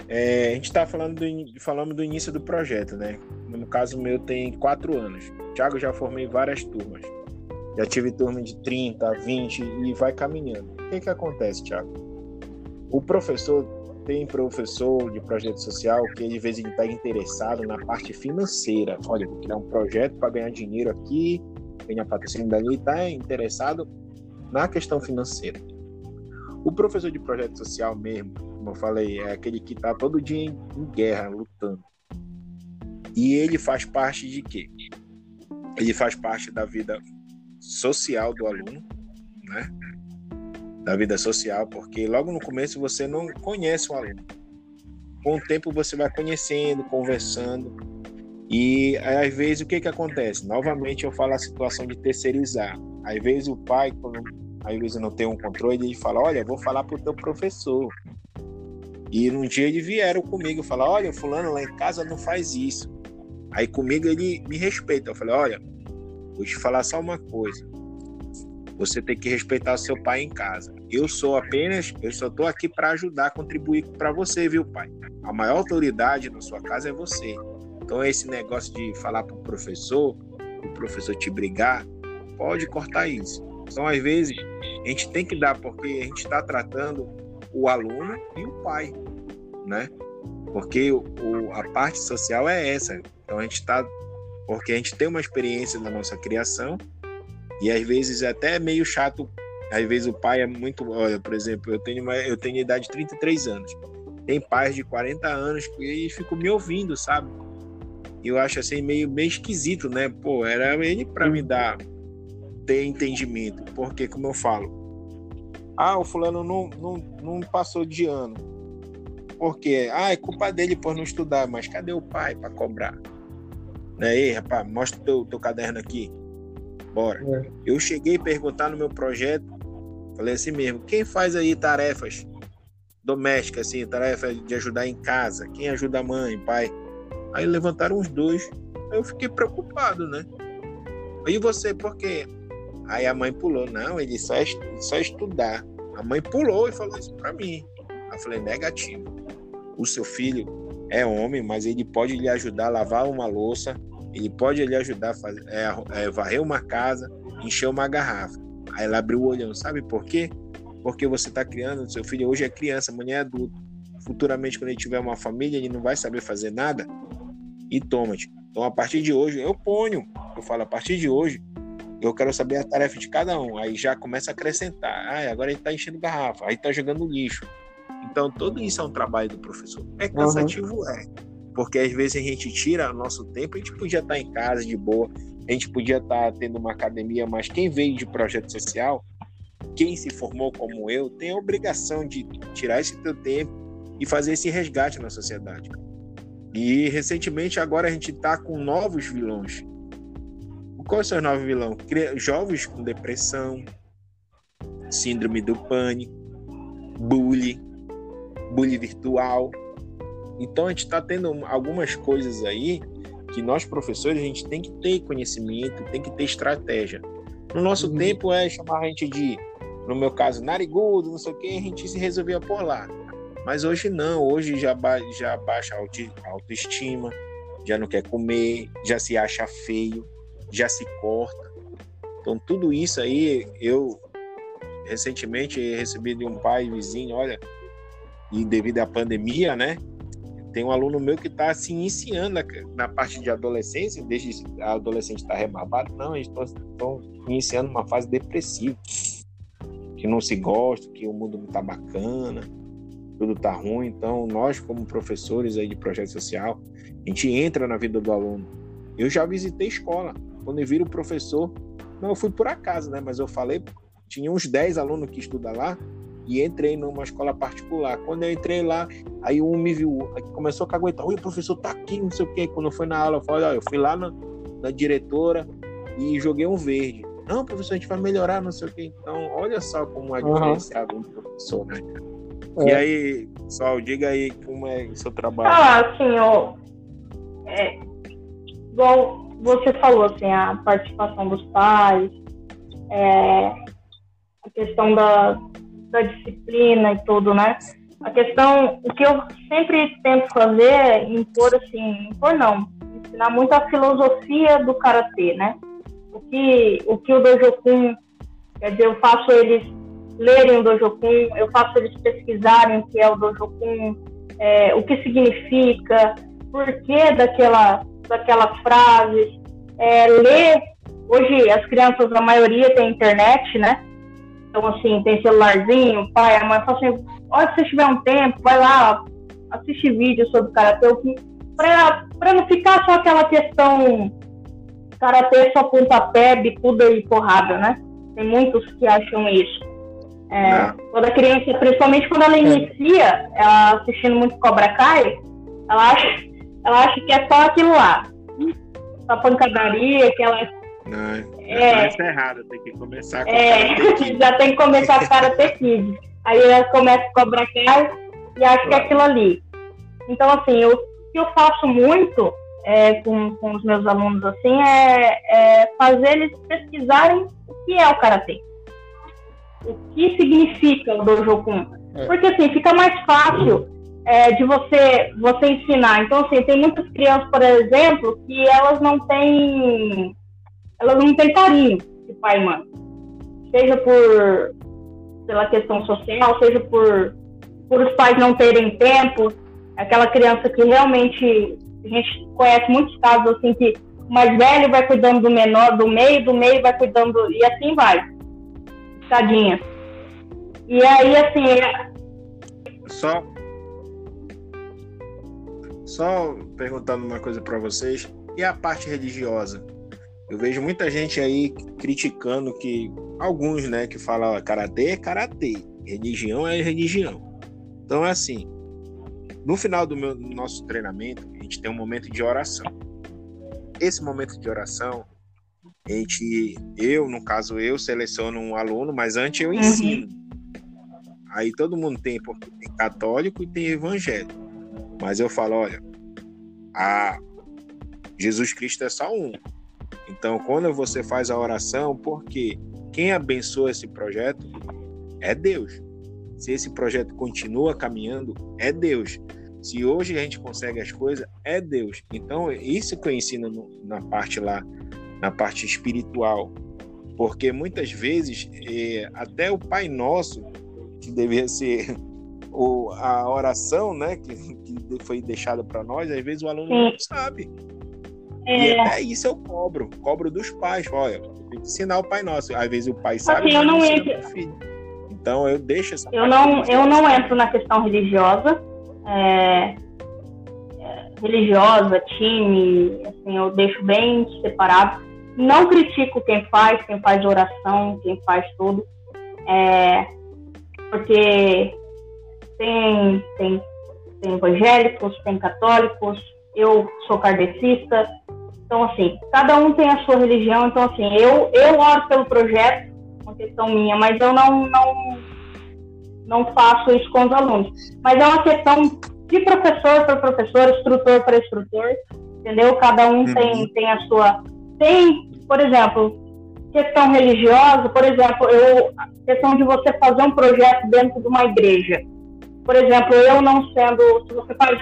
É, a gente está falando do, falando do início do projeto, né? No caso meu tem quatro anos. Thiago já formei várias turmas. Já tive turma de 30, 20 e vai caminhando. Que, que acontece, Thiago? O professor tem professor de projeto social que de vez ele está interessado na parte financeira. Olha, vou criar um projeto para ganhar dinheiro aqui, ganhar patrocínio dali, está interessado na questão financeira. O professor de projeto social mesmo, como eu falei, é aquele que está todo dia em, em guerra, lutando. E ele faz parte de quê? Ele faz parte da vida social do aluno, né? Da vida social, porque logo no começo você não conhece o aluno. Com o tempo você vai conhecendo, conversando. E às vezes o que que acontece? Novamente eu falo a situação de terceirizar. Às vezes o pai, quando às vezes não tem um controle, ele fala: Olha, vou falar pro teu professor. E num dia eles vieram comigo, falaram: Olha, fulano lá em casa não faz isso. Aí comigo ele me respeita. Eu falei: olha, vou te falar só uma coisa. Você tem que respeitar o seu pai em casa. Eu sou apenas, eu só estou aqui para ajudar, contribuir para você, viu, pai? A maior autoridade na sua casa é você. Então esse negócio de falar para o professor, o professor te brigar, pode cortar isso. Então às vezes a gente tem que dar porque a gente está tratando o aluno e o pai, né? Porque o, a parte social é essa. Então a gente está. Porque a gente tem uma experiência da nossa criação e às vezes é até meio chato. Às vezes o pai é muito. Olha, por exemplo, eu tenho, uma, eu tenho idade de 33 anos. Tem pais de 40 anos que ficam me ouvindo, sabe? E eu acho assim meio, meio esquisito, né? Pô, era ele para me dar ter entendimento. Porque, como eu falo, ah, o fulano não, não, não passou de ano. Porque, ah, é culpa dele por não estudar, mas cadê o pai para cobrar? Né? Ei, rapaz, mostra teu, teu caderno aqui. Bora. É. Eu cheguei a perguntar no meu projeto, falei assim mesmo, quem faz aí tarefas domésticas, assim, tarefas de ajudar em casa? Quem ajuda a mãe, pai? Aí levantaram os dois. Aí eu fiquei preocupado, né? E você, por quê? Aí a mãe pulou, não, ele só, é, só estudar. A mãe pulou e falou isso pra mim. Eu falei, negativo o seu filho é homem, mas ele pode lhe ajudar a lavar uma louça, ele pode lhe ajudar a fazer, é, é, varrer uma casa, encher uma garrafa. Aí ela abriu o olhão, sabe por quê? Porque você está criando, seu filho hoje é criança, amanhã é adulto. Futuramente, quando ele tiver uma família, ele não vai saber fazer nada. E toma-te. Então, a partir de hoje, eu ponho, eu falo, a partir de hoje, eu quero saber a tarefa de cada um. Aí já começa a acrescentar. Ah, agora ele está enchendo garrafa, aí está jogando lixo. Então, tudo isso é um trabalho do professor. É cansativo, uhum. é. Porque às vezes a gente tira nosso tempo, a gente podia estar em casa de boa, a gente podia estar tendo uma academia, mas quem veio de projeto social, quem se formou como eu, tem a obrigação de tirar esse teu tempo e fazer esse resgate na sociedade. E recentemente agora a gente está com novos vilões. Quais são os novos vilões? Jovens com depressão, síndrome do pânico, bullying, bullying virtual. Então a gente está tendo algumas coisas aí que nós professores a gente tem que ter conhecimento, tem que ter estratégia. No nosso uhum. tempo é chamar a gente de, no meu caso, narigudo, não sei o que, a gente se resolvia por lá. Mas hoje não, hoje já, ba já baixa a autoestima, já não quer comer, já se acha feio, já se corta. Então tudo isso aí eu recentemente recebi de um pai vizinho, olha, e devido à pandemia, né? Tem um aluno meu que está se iniciando na, na, parte de adolescência, desde a adolescente estar tá rebarbado, não, eles estão iniciando uma fase depressiva, que não se gosta, que o mundo não está bacana tudo tá ruim. Então, nós, como professores aí de projeto social, a gente entra na vida do aluno. Eu já visitei escola. Quando eu viro o professor, não, eu fui por acaso, né? Mas eu falei, tinha uns 10 alunos que estudam lá e entrei numa escola particular. Quando eu entrei lá, aí um me viu, começou a caguetar. Oi, o professor tá aqui, não sei o quê. Quando foi na aula, eu falei, ó, eu fui lá na, na diretora e joguei um verde. Não, professor, a gente vai melhorar, não sei o quê. Então, olha só como é diferenciado um professor, né? É. E aí, pessoal, diga aí como é o seu trabalho. Ah, assim, ó, é, igual você falou, assim, a participação dos pais, é, a questão da, da disciplina e tudo, né? A questão, o que eu sempre tento fazer é impor, assim, impor não, ensinar muito a filosofia do Karatê, né? O que o, que o Dojo Kun, quer dizer, eu faço eles lerem o Dojokun, eu faço eles pesquisarem o que é o Dojokun, é, o que significa, por que daquela, daquela frase, é, ler. Hoje as crianças, a maioria tem internet, né? Então, assim, tem celularzinho, pai, a mãe fala assim, olha, se você tiver um tempo, vai lá, assiste vídeo sobre karatê, para não ficar só aquela questão karatê só pontapé, bicuda e porrada, né? Tem muitos que acham isso. É, quando a criança, principalmente quando ela é. inicia, ela assistindo muito Cobra Kai, ela acha, ela acha que é só aquilo lá. Só pancadaria, que ela. Não, é, é errado, tem que começar com é, Já tem que começar com Karate Kid. Aí ela começa com Cobra Kai e acha que é aquilo ali. Então, assim, o que eu faço muito é, com, com os meus alunos assim é, é fazer eles pesquisarem o que é o Karatê o que significa o Dojo Kun. É. Porque assim, fica mais fácil é, de você, você ensinar. Então, assim, tem muitas crianças, por exemplo, que elas não têm. Elas não têm carinho de pai e mãe. Seja por pela questão social, seja por, por os pais não terem tempo. Aquela criança que realmente a gente conhece muitos casos assim que o mais velho vai cuidando do menor, do meio, do meio vai cuidando e assim vai tadinha. E aí, assim. É só. Só perguntando uma coisa para vocês. E a parte religiosa? Eu vejo muita gente aí criticando que. Alguns, né, que falam karatê é karatê, religião é religião. Então é assim. No final do, meu, nosso treinamento, a gente tem um momento de oração. Esse momento de oração a gente, eu, no caso, eu seleciono um aluno, mas antes eu uhum. ensino. Uhum. Aí todo mundo tem, tem católico e tem evangélico. Mas eu falo, olha, a Jesus Cristo é só um. Então, quando você faz a oração, porque quem abençoa esse projeto é Deus. Se esse projeto continua caminhando, é Deus. Se hoje a gente consegue as coisas, é Deus. Então, isso que eu ensino no, na parte lá na parte espiritual, porque muitas vezes é, até o Pai Nosso, que deveria ser o, a oração, né, que, que foi deixada para nós, às vezes o aluno não sabe. É. E até isso eu cobro, cobro dos pais, olha, tem que ensinar o Pai Nosso. Às vezes o pai sabe, assim, eu não entro. Então eu deixo essa. Eu não, eu não entro na questão religiosa. É, é, religiosa, time, assim, eu deixo bem separado. Não critico quem faz, quem faz oração, quem faz tudo, é, porque tem, tem, tem evangélicos, tem católicos, eu sou kardecista. Então, assim, cada um tem a sua religião. Então, assim, eu, eu oro pelo projeto, uma questão minha, mas eu não, não, não faço isso com os alunos. Mas é uma questão de professor para professor, instrutor para instrutor, entendeu? Cada um uhum. tem, tem a sua. Tem, por exemplo, questão religiosa, por exemplo, eu, questão de você fazer um projeto dentro de uma igreja. Por exemplo, eu não sendo, se você faz,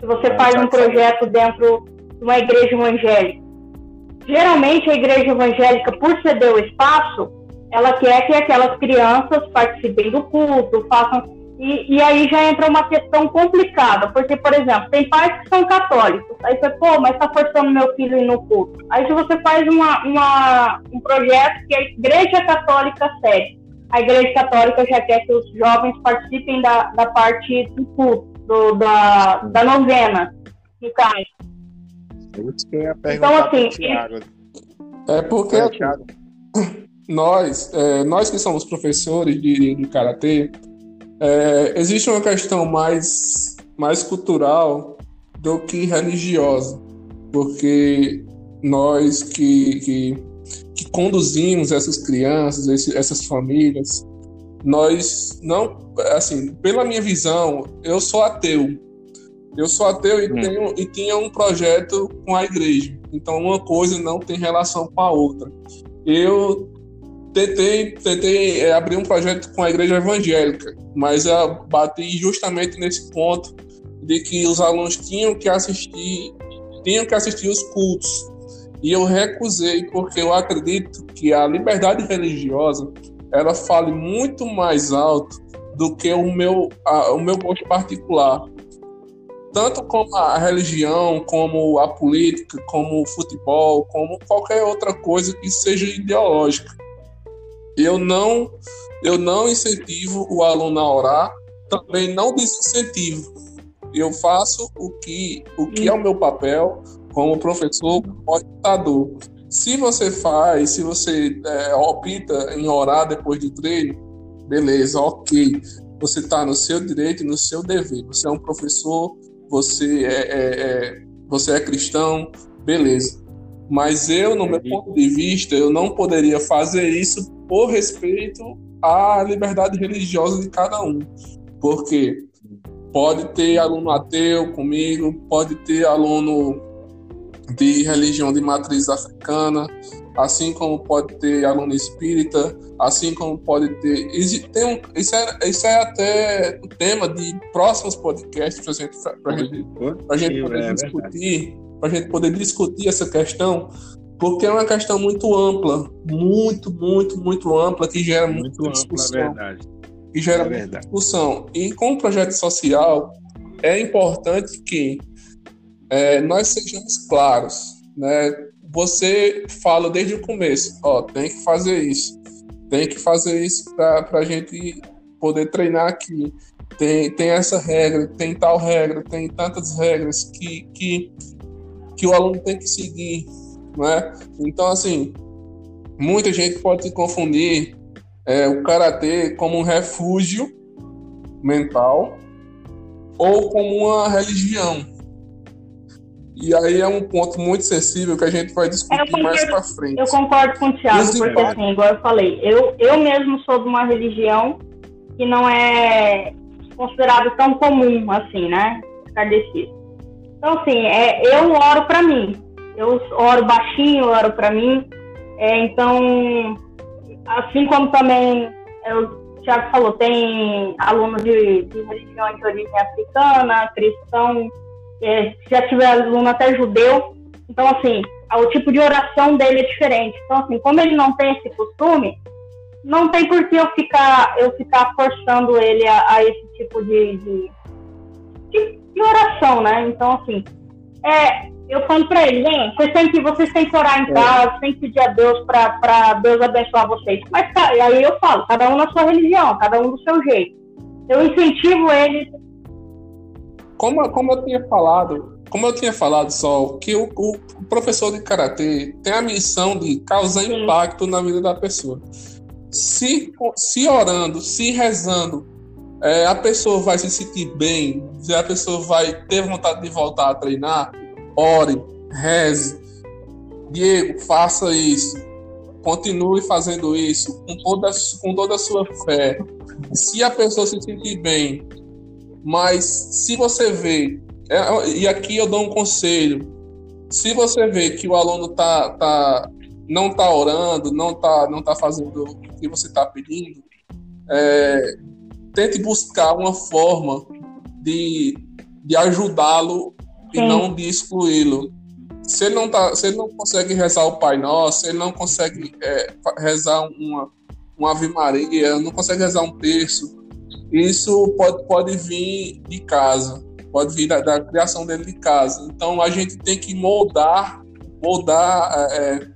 se você faz um projeto dentro de uma igreja evangélica, geralmente a igreja evangélica, por ceder o espaço, ela quer que aquelas crianças participem do culto, façam e, e, aí já entra uma questão complicada, porque, por exemplo, tem pais que são católicos. Aí você, pô, mas está forçando meu filho ir no culto. Aí se você faz uma, uma, um projeto que a Igreja Católica segue, a Igreja Católica já quer que os jovens participem da, da parte do culto, do, da, da novena, no caso. Então, assim. É porque nós, é, nós que somos professores de, de karatê, é, existe uma questão mais, mais cultural do que religiosa, porque nós que, que, que conduzimos essas crianças, esse, essas famílias, nós não, assim, pela minha visão, eu sou ateu. Eu sou ateu e, hum. tenho, e tinha um projeto com a igreja. Então, uma coisa não tem relação com a outra. Eu tentei, tentei é, abrir um projeto com a igreja evangélica, mas eu bati justamente nesse ponto de que os alunos tinham que assistir, tinham que assistir os cultos. E eu recusei porque eu acredito que a liberdade religiosa ela fale muito mais alto do que o meu, a, o meu gosto particular. Tanto como a religião, como a política, como o futebol, como qualquer outra coisa que seja ideológica eu não eu não incentivo o aluno a orar, também não desincentivo. Eu faço o que o que é o meu papel como professor orientador. Se você faz, se você é, opta em orar depois do treino, beleza, ok. Você está no seu direito e no seu dever. Você é um professor, você é, é, é você é cristão, beleza. Mas eu, no meu ponto de vista, eu não poderia fazer isso por respeito à liberdade religiosa de cada um. Porque pode ter aluno ateu comigo, pode ter aluno de religião de matriz africana, assim como pode ter aluno espírita, assim como pode ter. Tem um, isso, é, isso é até o tema de próximos podcasts para gente, a gente, pra gente poder é discutir, para a gente poder discutir essa questão porque é uma questão muito ampla, muito, muito, muito ampla, que gera muito muita discussão. Ampla, verdade. Que gera é muita discussão. E com o projeto social, é importante que é, nós sejamos claros. Né? Você fala desde o começo, ó, tem que fazer isso. Tem que fazer isso para a gente poder treinar aqui. Tem, tem essa regra, tem tal regra, tem tantas regras que, que, que o aluno tem que seguir né? Então, assim, muita gente pode confundir é, o karatê como um refúgio mental ou como uma religião. E aí é um ponto muito sensível que a gente vai discutir concordo, mais para frente. Eu concordo com o Thiago, porque assim, igual eu falei, eu, eu mesmo sou de uma religião que não é considerada tão comum assim, né? Kardecista. Então, assim, é, eu oro para mim eu oro baixinho, oro para mim. É, então, assim como também é, o Tiago falou, tem aluno de, de religião de origem africana, cristão, é, já tiver aluno até judeu. Então, assim, o tipo de oração dele é diferente. Então, assim, como ele não tem esse costume, não tem por que eu ficar, eu ficar forçando ele a, a esse tipo de, de, de, de oração, né? Então, assim, é, eu falo para eles, hein, vocês têm que, vocês têm que orar em é. casa, têm que pedir a Deus para Deus abençoar vocês. Mas aí eu falo, cada um na sua religião, cada um do seu jeito. Eu incentivo eles. Como, como eu tinha falado, como eu tinha falado, Sol, que o, o professor de karatê tem a missão de causar Sim. impacto na vida da pessoa. Se, se orando, se rezando é, a pessoa vai se sentir bem, a pessoa vai ter vontade de voltar a treinar, ore, reze. Diego, faça isso. Continue fazendo isso com toda, com toda a sua fé. Se a pessoa se sentir bem, mas se você vê, é, e aqui eu dou um conselho, se você vê que o aluno tá, tá, não está orando, não está não tá fazendo o que você está pedindo, é, tente buscar uma forma de, de ajudá-lo e não de excluí-lo. Se ele não tá, se ele não consegue rezar o Pai Nosso, se ele não consegue é, rezar uma, uma Ave Maria, não consegue rezar um terço, isso pode, pode vir de casa, pode vir da, da criação dele de casa. Então a gente tem que moldar, moldar é, é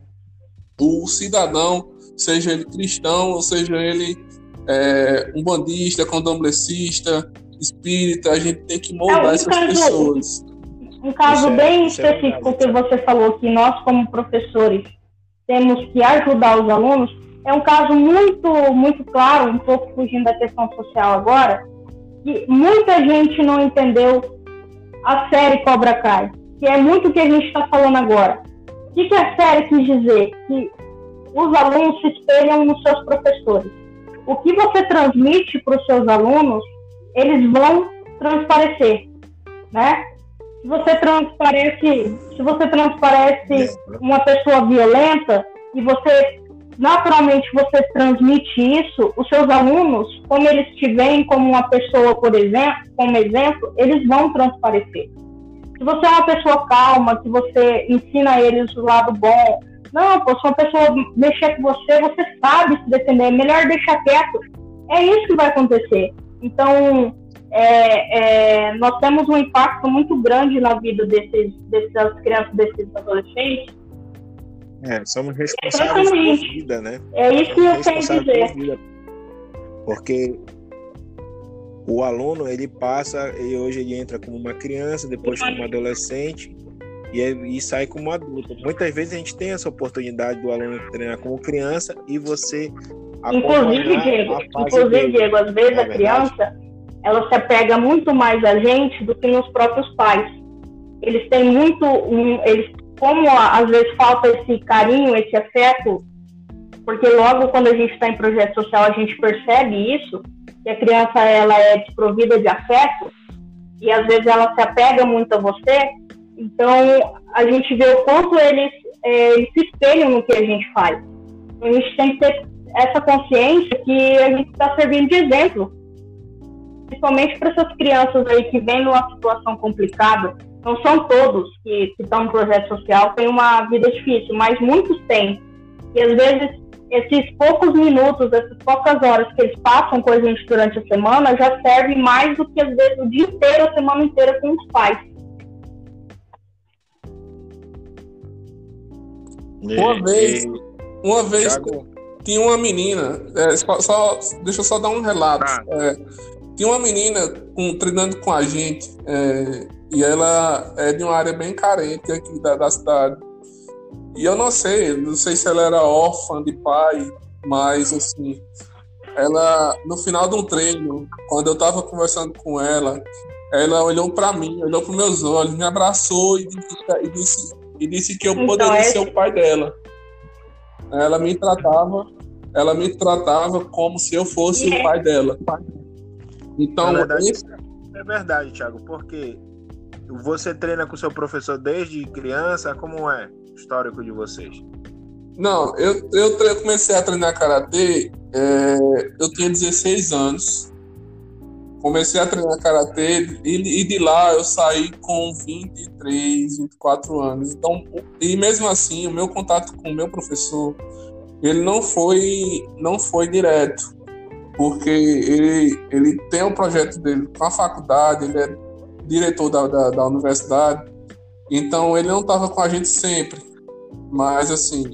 o cidadão, seja ele cristão, ou seja ele é, um bandista, candomblessista, espírita, a gente tem que moldar é, essas caso, pessoas. Um caso é, bem é específico que você falou, que nós, como professores, temos que ajudar os alunos, é um caso muito, muito claro, um pouco fugindo da questão social agora, que muita gente não entendeu a série Cobra Kai, que é muito o que a gente está falando agora. O que, que a série quis dizer? Que os alunos se espelham nos seus professores. O que você transmite para os seus alunos, eles vão transparecer, né? Se você transparece, se você transparece uma pessoa violenta e você naturalmente você transmite isso, os seus alunos, como eles te veem como uma pessoa, por exemplo, como exemplo, eles vão transparecer. Se você é uma pessoa calma, que você ensina eles o lado bom, não, pô, se uma pessoa mexer com você, você sabe se defender, é melhor deixar quieto. É isso que vai acontecer. Então, é, é, nós temos um impacto muito grande na vida desses, dessas crianças, desses adolescentes. É, somos responsáveis pela vida, né? É isso que eu quero dizer. Porque o aluno ele passa e hoje ele entra como uma criança, depois como adolescente e, e sai como adulto. Muitas vezes a gente tem essa oportunidade do aluno treinar como criança e você inclusive Diego, inclusive Diego, às vezes é a criança ela se apega muito mais a gente do que nos próprios pais. Eles têm muito, um, eles como às vezes falta esse carinho, esse afeto, porque logo quando a gente está em projeto social a gente percebe isso que a criança ela é desprovida de afeto e às vezes ela se apega muito a você, então a gente vê o quanto eles, é, eles se espelham no que a gente faz. A gente tem que ter essa consciência que a gente está servindo de exemplo, principalmente para essas crianças aí que vêm numa situação complicada. Não são todos que, que estão no projeto social têm uma vida difícil, mas muitos têm. E às vezes esses poucos minutos, essas poucas horas que eles passam com a gente durante a semana já serve mais do que às vezes o dia inteiro, a semana inteira com os pais. Uma vez, uma vez Thiago. tinha uma menina, é, só, deixa eu só dar um relato. Ah. É, tinha uma menina um, treinando com a gente é, e ela é de uma área bem carente aqui da, da cidade. E eu não sei, não sei se ela era órfã de pai, mas assim, ela no final de um treino, quando eu tava conversando com ela, ela olhou para mim, olhou para meus olhos, me abraçou e disse, e disse, e disse que eu então, poderia é... ser o pai dela. Ela me tratava, ela me tratava como se eu fosse é. o pai dela. Então, verdade, esse... é verdade, Thiago, porque você treina com seu professor desde criança, como é? histórico de vocês? Não, eu, eu comecei a treinar karatê, é, eu tinha 16 anos. Comecei a treinar karatê e, e, de lá eu saí com 23, 24 anos. Então, e mesmo assim, o meu contato com o meu professor, ele não foi não foi direto, porque ele, ele tem o um projeto dele com a faculdade, ele é diretor da, da, da universidade, então ele não estava com a gente sempre. Mas, assim,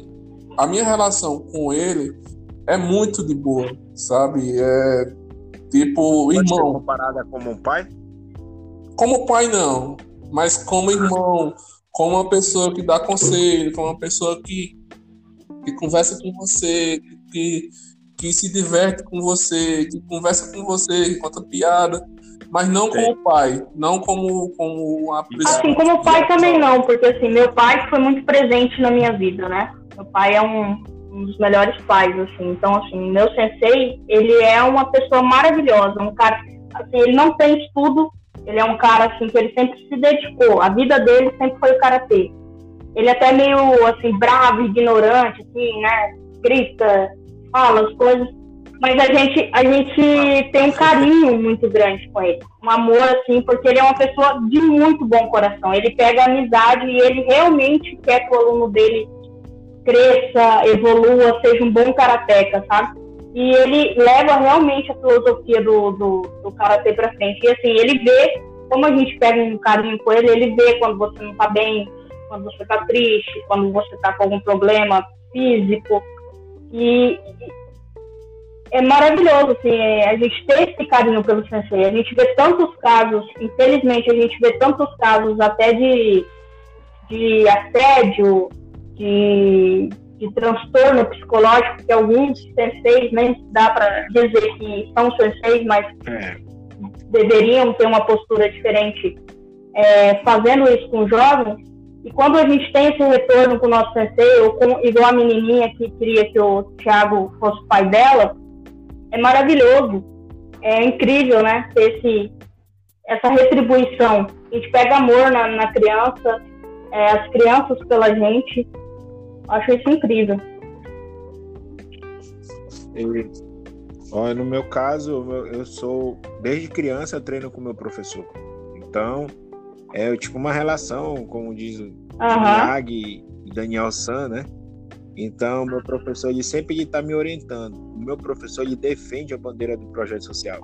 a minha relação com ele é muito de boa, sabe? É tipo Pode irmão. Ser comparada como um pai? Como pai, não. Mas como irmão, como uma pessoa que dá conselho, como uma pessoa que, que conversa com você, que, que se diverte com você, que conversa com você, que conta piada, mas não Sim. como pai, não como, como a Assim, como pai também não, porque assim, meu pai foi muito presente na minha vida, né? Meu pai é um, um dos melhores pais, assim. Então, assim, meu sensei, ele é uma pessoa maravilhosa, um cara, assim, ele não tem estudo, ele é um cara, assim, que ele sempre se dedicou, a vida dele sempre foi o karatê. Ele é até meio, assim, bravo, ignorante, assim, né? Grita, fala as coisas, mas a gente, a gente tem um carinho muito grande com ele, um amor, assim, porque ele é uma pessoa de muito bom coração. Ele pega amizade e ele realmente quer que o aluno dele cresça, evolua, seja um bom karateca, sabe? E ele leva realmente a filosofia do, do, do karatê para frente. E assim, ele vê, como a gente pega um carinho com ele, ele vê quando você não tá bem, quando você tá triste, quando você tá com algum problema físico. E é maravilhoso, assim, é, a gente ter esse carinho pelo sensei. A gente vê tantos casos, infelizmente, a gente vê tantos casos até de, de assédio, de, de transtorno psicológico, que alguns senseis nem dá para dizer que são senseis, mas é. deveriam ter uma postura diferente é, fazendo isso com jovens. E quando a gente tem esse retorno com o nosso sensei, ou com, igual a menininha que queria que o Thiago fosse pai dela, é maravilhoso. É incrível, né? Ter esse, essa retribuição. A gente pega amor na, na criança, é, as crianças pela gente. Acho isso incrível. Olha, no meu caso, eu sou desde criança treino com meu professor. Então, é tipo uma relação, como diz o uhum. e Daniel San, né? Então, meu professor ele sempre está me orientando. O meu professor ele defende a bandeira do projeto social.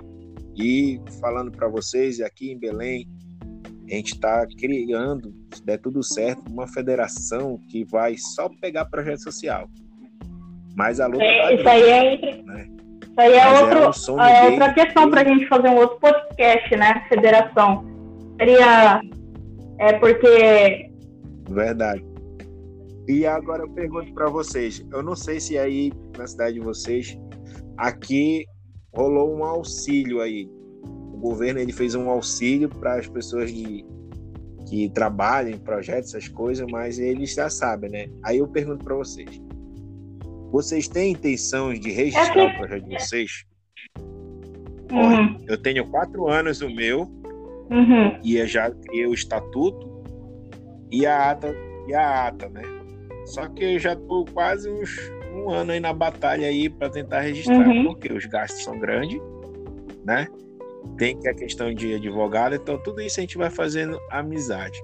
E falando para vocês, aqui em Belém, a gente está criando, se der tudo certo, uma federação que vai só pegar projeto social. Mas a luta é, isso, aí é né? isso aí é, é outro, é, outra questão para a gente fazer um outro podcast, né? Federação. Seria. É porque. Verdade. E agora eu pergunto para vocês, eu não sei se aí na cidade de vocês, aqui rolou um auxílio aí. O governo ele fez um auxílio para as pessoas de, que trabalham em projetos, essas coisas, mas eles já sabem, né? Aí eu pergunto para vocês, vocês têm intenção de registrar é que... o projeto de vocês? Uhum. eu tenho quatro anos o meu uhum. e eu já criei o estatuto e a ata e a ata, né? Só que eu já tô quase uns um ano aí na batalha aí para tentar registrar, uhum. porque os gastos são grandes, né? Tem que a questão de advogado, então tudo isso a gente vai fazendo amizade.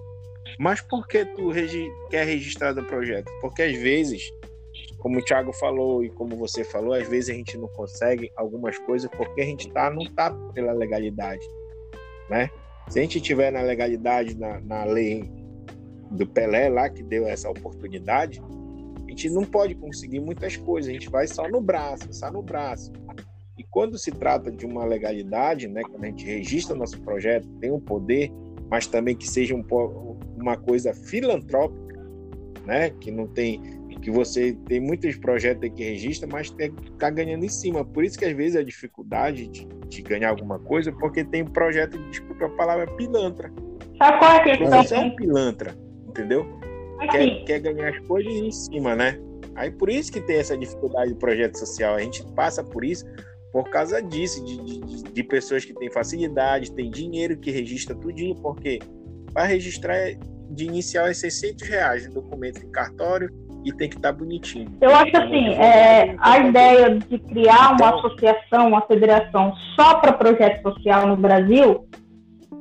Mas por que tu regi quer registrar o projeto? Porque às vezes, como o Thiago falou e como você falou, às vezes a gente não consegue algumas coisas porque a gente tá, não tá pela legalidade, né? Se a gente tiver na legalidade, na, na lei do Pelé lá que deu essa oportunidade, a gente não pode conseguir muitas coisas, a gente vai só no braço, só no braço. E quando se trata de uma legalidade, né, quando a gente registra o nosso projeto, tem um poder, mas também que seja um, uma coisa filantrópica, né, que não tem que você tem muitos projetos que registra, mas tem que ficar ganhando em cima. Por isso que às vezes a dificuldade de, de ganhar alguma coisa, porque tem projeto, desculpa a palavra, pilantra. Sabe qual é a questão? Você é um pilantra entendeu? Quer, quer ganhar as coisas em cima, né? Aí por isso que tem essa dificuldade do projeto social. A gente passa por isso por causa disso, de, de, de pessoas que têm facilidade, têm dinheiro que registra tudinho, porque para registrar de inicial é 600 reais em documento em cartório e tem que estar tá bonitinho. Eu acho assim, é, a ideia de criar uma então, associação, uma federação só para projeto social no Brasil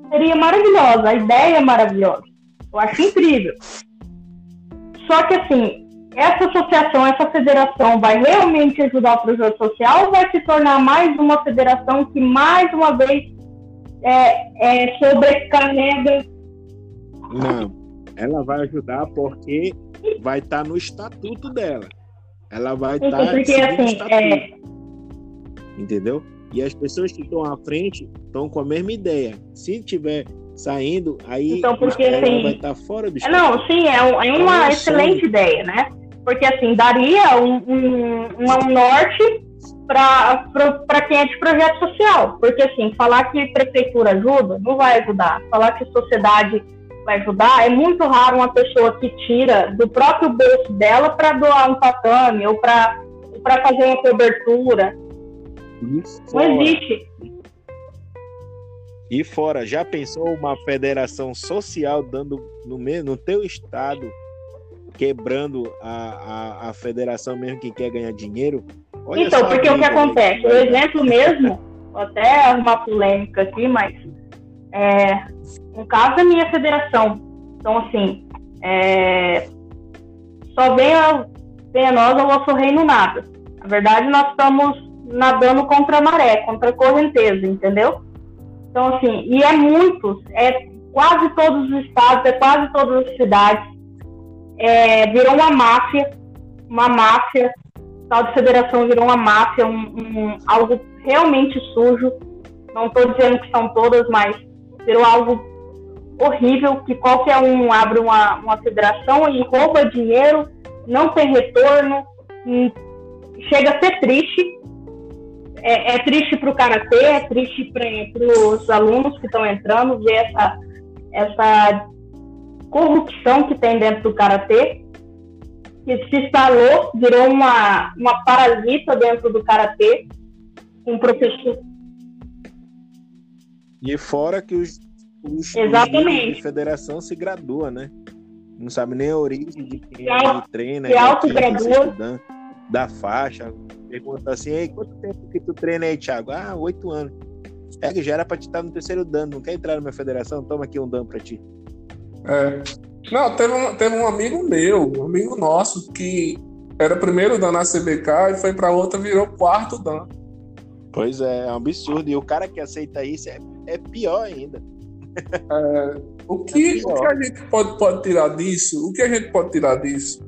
seria maravilhosa, a ideia é maravilhosa. Eu acho incrível. Só que, assim, essa associação, essa federação vai realmente ajudar o projeto social ou vai se tornar mais uma federação que, mais uma vez, é, é sobrecarrega? Não, ela vai ajudar porque vai estar tá no estatuto dela. Ela vai estar tá porque, assim, é... Entendeu? E as pessoas que estão à frente estão com a mesma ideia. Se tiver saindo, aí então, porque, assim, vai estar tá fora do Não, sim, é, um, é uma é excelente ideia, né? Porque assim, daria um, um, um norte para quem é de projeto social. Porque, assim, falar que prefeitura ajuda, não vai ajudar. Falar que sociedade vai ajudar, é muito raro uma pessoa que tira do próprio bolso dela para doar um tatame ou para fazer uma cobertura. Isso. Não existe. E fora, já pensou uma federação social dando no, no teu estado, quebrando a, a, a federação mesmo que quer ganhar dinheiro? Olha então, porque o que acontece? O exemplo mesmo, vou até uma polêmica aqui, mas é, no caso da minha federação. Então, assim, é, só venha, venha nós ao vosso reino nada. Na verdade, nós estamos nadando contra a maré, contra a correnteza, entendeu? Então, assim, e é muitos, é quase todos os estados, é quase todas as cidades, é, virou uma máfia, uma máfia, tal de federação virou uma máfia, um, um, algo realmente sujo. Não estou dizendo que são todas, mas virou algo horrível, que qualquer um abre uma, uma federação e rouba dinheiro, não tem retorno, chega a ser triste, é, é triste para o karatê, é triste para os alunos que estão entrando ver essa, essa corrupção que tem dentro do karatê, que se instalou, virou uma, uma parasita dentro do karatê, um professor. E fora que os, os, Exatamente. os de federação se gradua, né? Não sabe nem a origem de quem se, treina, se autogradua. da faixa, Pergunta assim, Ei, quanto tempo que tu treina aí, Thiago? Ah, oito anos. É que já era pra te estar no terceiro dano, não quer entrar na minha federação? Toma aqui um dano pra ti. É. Não, teve um, teve um amigo meu, um amigo nosso, que era primeiro dan na CBK e foi pra outra virou quarto dan. Pois é, é um absurdo. E o cara que aceita isso é, é pior ainda. É, o, que, é o que a gente pode, pode tirar disso? O que a gente pode tirar disso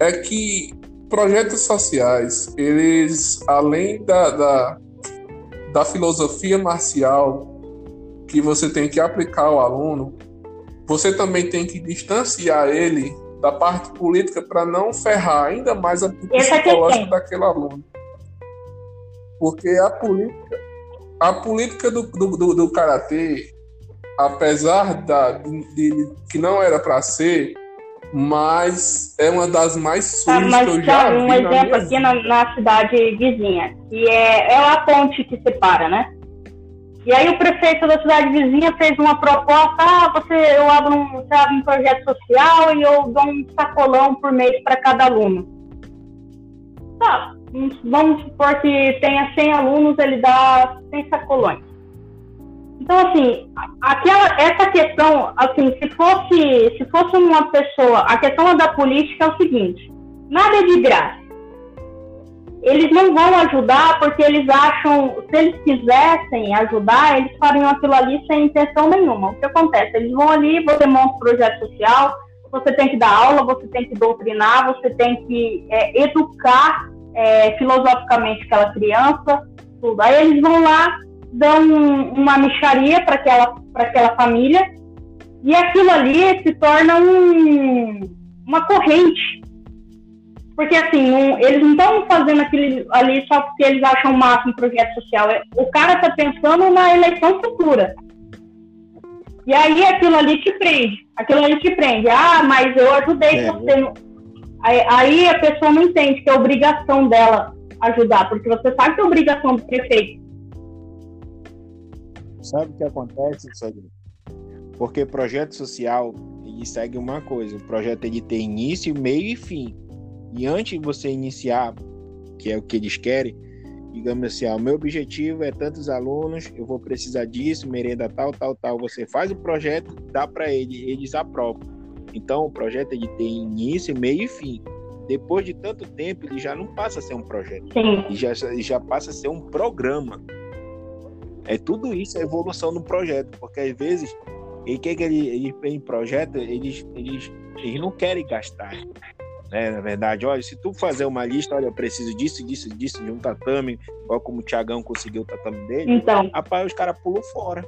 é que projetos sociais, eles, além da, da, da filosofia marcial que você tem que aplicar ao aluno, você também tem que distanciar ele da parte política para não ferrar ainda mais a psicológica daquele aluno. Porque a política, a política do, do, do, do karatê, apesar da, de, de, que não era para ser, mas é uma das mais sujas tá, que eu já vi um exemplo aqui na, na, cidade vizinha, que é, é a ponte que separa, né? E aí o prefeito da cidade vizinha fez uma proposta, ah, você, eu abro um, você abre um projeto social e eu dou um sacolão por mês para cada aluno. Tá, vamos supor que tenha 100 alunos, ele dá 100 sacolões. Então, assim, aquela, essa questão, assim, se fosse, se fosse uma pessoa, a questão da política é o seguinte, nada é de graça. Eles não vão ajudar porque eles acham, se eles quisessem ajudar, eles fariam aquilo ali sem intenção nenhuma. O que acontece? Eles vão ali, você monta um projeto social, você tem que dar aula, você tem que doutrinar, você tem que é, educar é, filosoficamente aquela criança, tudo. Aí eles vão lá, dão uma micharia para aquela, aquela família e aquilo ali se torna um, uma corrente. Porque assim, um, eles não estão fazendo aquilo ali só porque eles acham o máximo projeto social. É, o cara está pensando na eleição futura. E aí aquilo ali te prende. Aquilo ali te prende. Ah, mas eu ajudei é, você. Aí, aí a pessoa não entende que é obrigação dela ajudar, porque você sabe que é obrigação do prefeito Sabe o que acontece, Sodré? Porque projeto social ele segue uma coisa: o projeto ele tem início, meio e fim. E antes de você iniciar, que é o que eles querem, digamos assim, ah, o meu objetivo é tantos alunos, eu vou precisar disso, merenda tal, tal, tal. Você faz o projeto, dá para ele, eles aprovam. Então o projeto ele tem início, meio e fim. Depois de tanto tempo, ele já não passa a ser um projeto. Sim. Ele já, ele já passa a ser um programa. É tudo isso, a evolução do projeto, porque às vezes, e que, que ele, ele em projeto, eles, eles, eles não querem gastar. Né? Na verdade, olha, se tu fazer uma lista, olha, eu preciso disso, disso, disso, de um tatame, igual como o Tiagão conseguiu o tatame dele, então. rapaz, os caras pulam fora.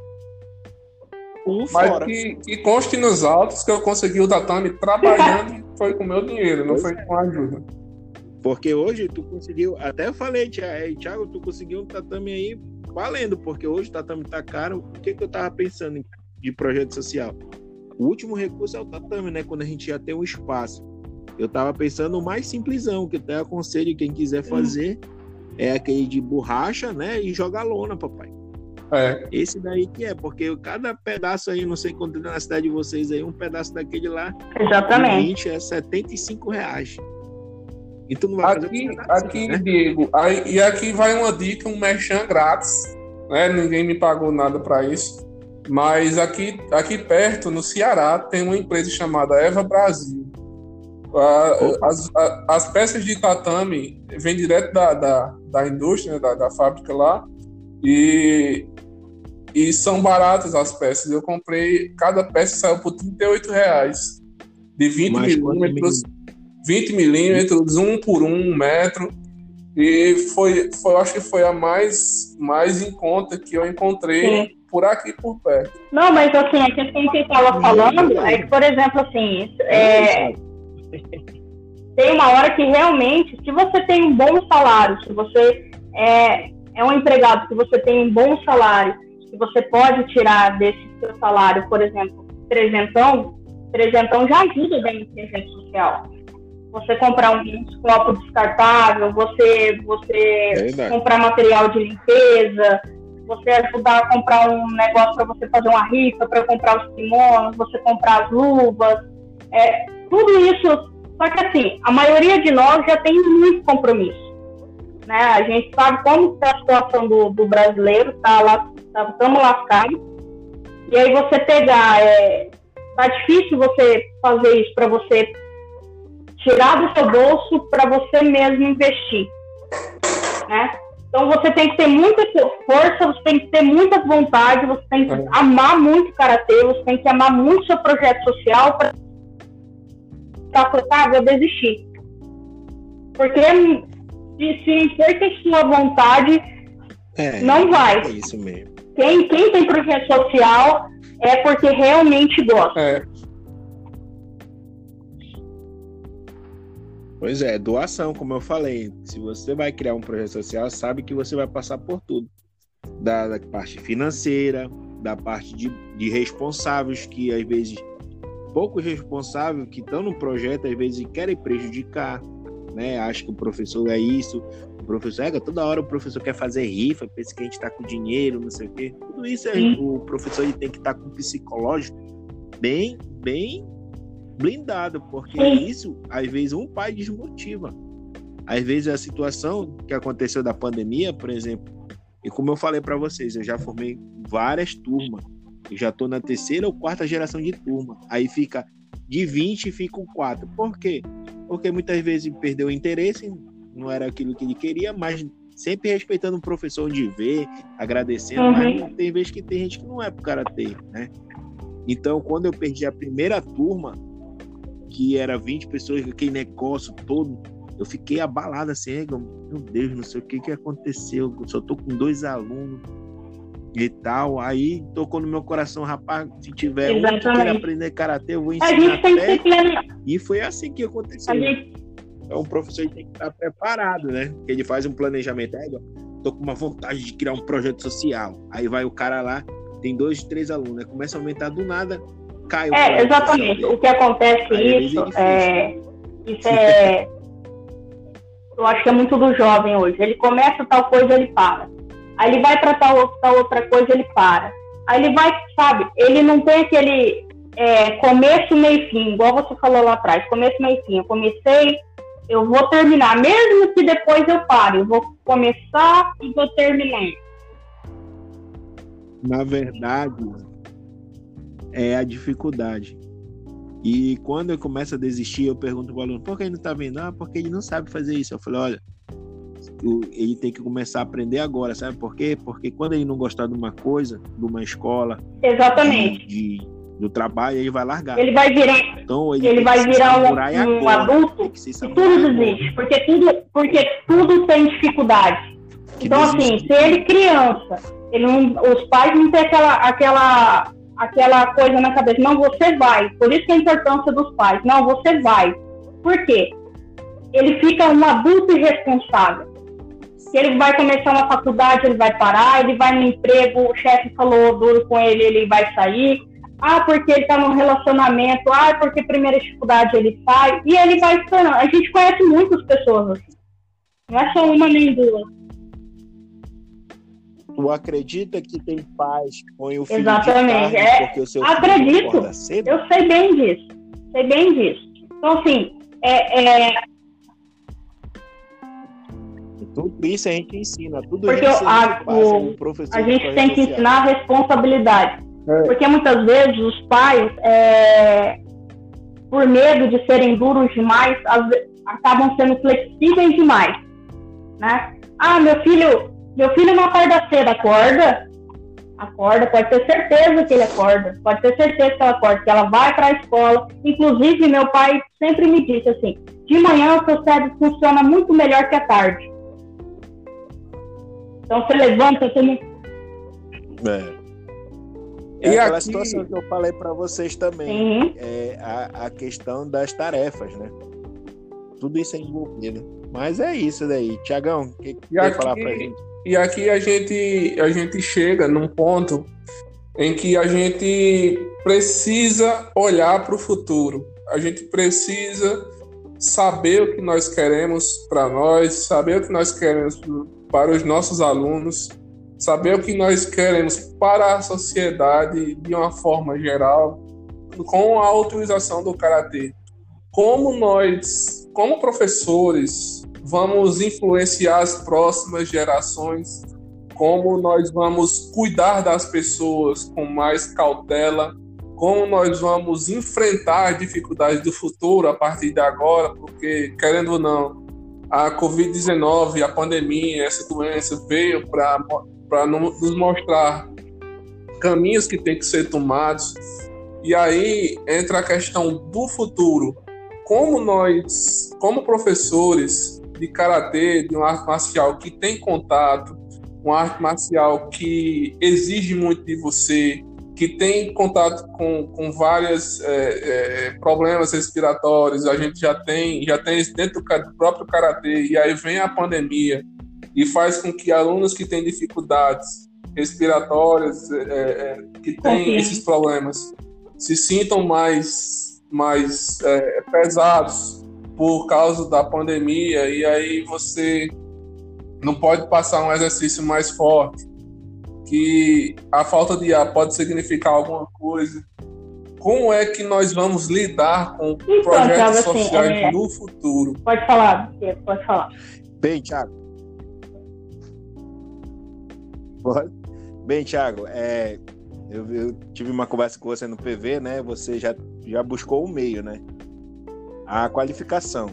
Pulam Mas fora. Que, que conste nos autos que eu consegui o tatame trabalhando foi com meu dinheiro, não foi com ajuda. Porque hoje tu conseguiu, até eu falei, Thiago, tu conseguiu um tatame aí valendo, porque hoje o tatame tá caro. O que, que eu tava pensando de projeto social? O último recurso é o tatame, né? Quando a gente já tem um espaço. Eu tava pensando o mais simplesão, que até aconselho quem quiser fazer, é aquele de borracha, né? E jogar lona, papai. É. Esse daí que é, porque cada pedaço aí, não sei quanto é na cidade de vocês aí, um pedaço daquele lá. Exatamente. é 75 reais. E tu não vai aqui, fazer aqui, né? Diego, aí, e aqui vai uma dica, um merchan grátis, né? Ninguém me pagou nada para isso. Mas aqui, aqui perto, no Ceará, tem uma empresa chamada Eva Brasil. As, as peças de tatame vêm direto da, da, da indústria, da, da fábrica lá, e, e são baratas as peças. Eu comprei, cada peça saiu por 38 reais, de 20 milímetros. 20 milímetros, um por um metro. E foi, foi, acho que foi a mais, mais em conta que eu encontrei Sim. por aqui, por perto. Não, mas assim, a questão que eu estava falando é que, por exemplo, assim, é, tem uma hora que realmente, se você tem um bom salário, se você é, é um empregado, se você tem um bom salário, se você pode tirar desse seu salário, por exemplo, trezentão, trezentão já ajuda bem no rede social você comprar um copo descartável, você, você comprar material de limpeza, você ajudar a comprar um negócio para você fazer uma rifa, para comprar os kimonos, você comprar as luvas, é, tudo isso. Só que assim, a maioria de nós já tem muito compromisso. Né? A gente sabe como está a situação do, do brasileiro, tá lá, estamos tá, lascados. E aí você pegar, é, tá difícil você fazer isso para você tirar do seu bolso para você mesmo investir, né? Então você tem que ter muita força, você tem que ter muita vontade, você tem que é. amar muito o karatê, você tem que amar muito seu projeto social para tá ah, vou desistir. Porque se, se for ter sua vontade, é, não vai. É isso mesmo. Quem, quem tem projeto social é porque realmente gosta. É. Pois é, doação, como eu falei. Se você vai criar um projeto social, sabe que você vai passar por tudo. Da, da parte financeira, da parte de, de, responsáveis que às vezes poucos responsáveis que estão no projeto às vezes querem prejudicar, né? Acho que o professor é isso, o professor é toda hora o professor quer fazer rifa, pensa que a gente está com dinheiro, não sei o quê. Tudo isso é, o professor ele tem que estar tá com o psicológico bem, bem blindado, porque isso, às vezes, um pai desmotiva. Às vezes, a situação que aconteceu da pandemia, por exemplo, e como eu falei para vocês, eu já formei várias turmas. Eu já estou na terceira ou quarta geração de turma. Aí fica de 20 ficam quatro. Por quê? Porque muitas vezes perdeu o interesse, não era aquilo que ele queria, mas sempre respeitando o professor de ver, agradecendo, uhum. mas tem vezes que tem gente que não é pro cara ter, né? Então, quando eu perdi a primeira turma, que era 20 pessoas, aquele negócio todo. Eu fiquei abalado assim, meu Deus, não sei o que que aconteceu, eu só tô com dois alunos e tal. Aí tocou no meu coração, rapaz, se tiver um que quer aprender karatê, eu vou ensinar. A gente tem que ser E foi assim que aconteceu. Gente... Então o professor tem que estar preparado, né? Que ele faz um planejamento. Aí, tô com uma vontade de criar um projeto social. Aí vai o cara lá, tem dois, três alunos, né? começa a aumentar do nada, cai o É, exatamente. O que acontece Aí, isso é, isso é eu acho que é muito do jovem hoje. Ele começa tal coisa, ele para. Aí ele vai para tal, tal outra coisa, ele para. Aí ele vai, sabe, ele não tem aquele é, começo, meio fim, igual você falou lá atrás, começo, meio fim. Eu comecei, eu vou terminar, mesmo que depois eu pare, eu vou começar e vou terminar. Na verdade, é a dificuldade. E quando eu começo a desistir, eu pergunto pro aluno, por que ele não está vendo? Ah, porque ele não sabe fazer isso. Eu falei, olha, ele tem que começar a aprender agora, sabe por quê? Porque quando ele não gostar de uma coisa, de uma escola, exatamente, de, de do trabalho, ele vai largar. Ele vai virar, então, ele, ele vai virar um, um adulto e tudo desiste, porque tudo, porque tudo tem dificuldade. Que então, assim, se ele criança, ele não, os pais não têm aquela, aquela aquela coisa na cabeça, não, você vai. Por isso que a importância dos pais, não, você vai. Por quê? ele fica um adulto irresponsável. Se ele vai começar uma faculdade, ele vai parar, ele vai no emprego, o chefe falou duro com ele, ele vai sair. Ah, porque ele está num relacionamento, ah, porque primeira dificuldade ele sai, e ele vai esperando. A gente conhece muitas pessoas assim. Não é só uma nem duas. Tu acredita que tem pais que põem o filho Exatamente. de é, porque o seu acredito. filho cedo? Eu sei bem disso. Sei bem disso. Então, assim, é, é, tudo isso a gente ensina, tudo Porque isso a, a, o, professor a gente tem que ensinar a responsabilidade. É. Porque muitas vezes os pais, é, por medo de serem duros demais, ve- acabam sendo flexíveis demais. Né? Ah, meu filho, meu filho não acorda cedo, acorda. Acorda, pode ter certeza que ele acorda. Pode ter certeza que ela acorda, que ela vai para a escola. Inclusive, meu pai sempre me disse assim: de manhã o seu cérebro funciona muito melhor que à tarde. Então você levanta, você não É. É E aquela aqui- situação que eu falei para vocês também. Uhum. É a, a questão das tarefas, né? Tudo isso é envolvido. Mas é isso daí. Tiagão, o que, que E quer aqui- falar pra gente? E aqui a gente, a gente chega num ponto em que a gente precisa olhar para o futuro. A gente precisa saber o que nós queremos para nós, saber o que nós queremos para os nossos alunos, saber o que nós queremos para a sociedade de uma forma geral, com a utilização do karatê. Como nós, como professores, vamos influenciar as próximas gerações, como nós vamos cuidar das pessoas com mais cautela, como nós vamos enfrentar dificuldades do futuro a partir de agora, porque, querendo ou não, a Covid-19, a pandemia, essa doença veio para nos mostrar caminhos que têm que ser tomados. E aí entra a questão do futuro. Como nós, como professores de karatê, de uma arte marcial que tem contato, uma arte marcial que exige muito de você, que tem contato com, com vários é, é, problemas respiratórios, a gente já tem, já tem isso dentro do próprio karatê, e aí vem a pandemia e faz com que alunos que têm dificuldades respiratórias, é, que têm esses problemas, se sintam mais, mais é, pesados por causa da pandemia, e aí você não pode passar um exercício mais forte, que a falta de ar pode significar alguma coisa. Como é que nós vamos lidar com Então, projetos Thiago, assim, sociais é- no futuro? Pode falar, pode falar. Bem, Thiago. Pode? Bem, Thiago, é, eu, eu tive uma conversa com você no PV, né? Você já, já buscou o meio, né? A qualificação.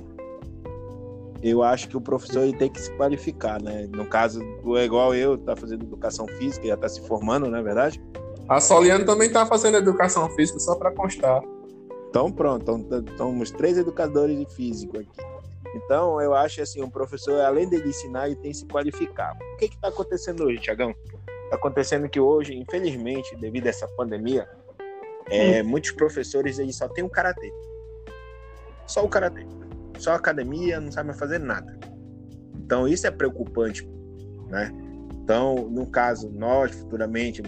Eu acho que o professor ele tem que se qualificar, né? No caso, tu é igual eu, tá fazendo educação física, já tá se formando, não é verdade? A Soliana também está fazendo educação física, só para constar. Então, pronto, então, somos três educadores de físico aqui. Então, eu acho assim, um professor, além dele ensinar, ele tem que se qualificar. O que está acontecendo hoje, Tiagão? Está acontecendo que hoje, infelizmente, devido a essa pandemia, é, muitos professores eles só têm o karatê. Só o karatê. Só a academia, não sabe mais fazer nada. Então, isso é preocupante, né? Então, no caso, nós, futuramente,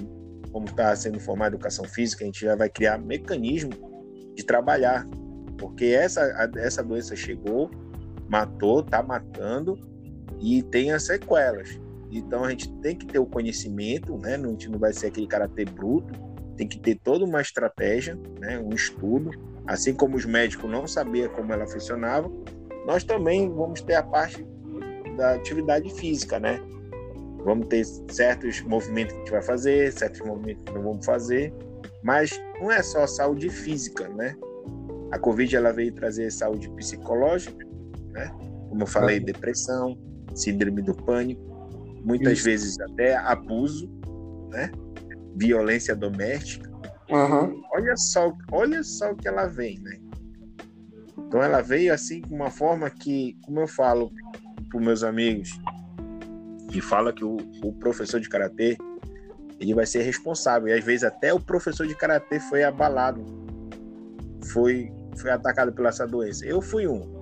como está sendo formado educação física, a gente já vai criar mecanismo de trabalhar, porque essa, essa doença chegou, matou, tá matando e tem as sequelas. Então a gente tem que ter o conhecimento, né? Não- A gente não vai ser aquele karatê bruto, tem que ter toda uma estratégia, né? Um estudo, assim como os médicos não sabiam como ela funcionava, nós também vamos ter a parte da atividade física, né? Vamos ter certos movimentos que a gente vai fazer, certos movimentos que não vamos fazer, mas não é só saúde física, né? A Covid ela veio trazer saúde psicológica, né? Como eu falei, depressão, síndrome do pânico, muitas Isso. vezes até abuso, né? Violência doméstica. Aham. Olha só, olha só o que ela vem, né? Então ela veio assim com uma forma que, como eu falo para meus amigos, que fala que o, o professor de karatê ele vai ser responsável e às vezes até o professor de karatê foi abalado, foi foi atacado pela essa doença. Eu fui um.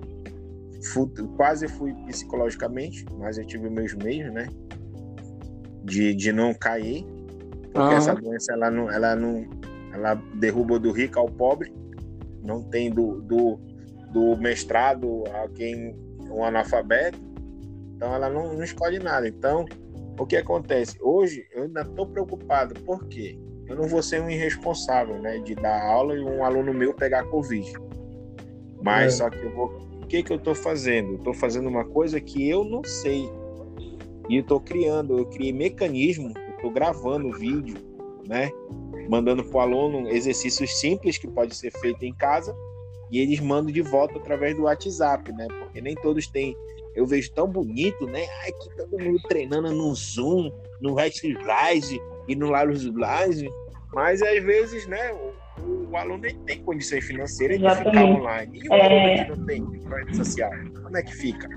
fui, quase fui psicologicamente, mas eu tive meus meios, né? De, de não cair. Porque uhum. essa doença, ela não, ela não. Ela derruba do rico ao pobre. Não tem do, do, do mestrado a quem um analfabeto. Então ela não, não escolhe nada. Então, o que acontece? Hoje eu ainda estou preocupado. Por quê? Eu não vou ser um irresponsável, né? De dar aula e um aluno meu pegar Covid. Mas é. só que eu vou que, que eu estou fazendo? Estou fazendo uma coisa que eu não sei. E estou criando, eu criei mecanismo, estou gravando vídeo, né? Mandando para o aluno exercícios simples que pode ser feito em casa e eles mandam de volta através do WhatsApp, né? Porque nem todos têm. Eu vejo tão bonito, né? Ai, que todo mundo treinando no Zoom, no Rise e no Larus Rise. Mas às vezes, né? o aluno tem condições financeiras de ficar online. E o é... aluno que não tem rede social, como é que fica?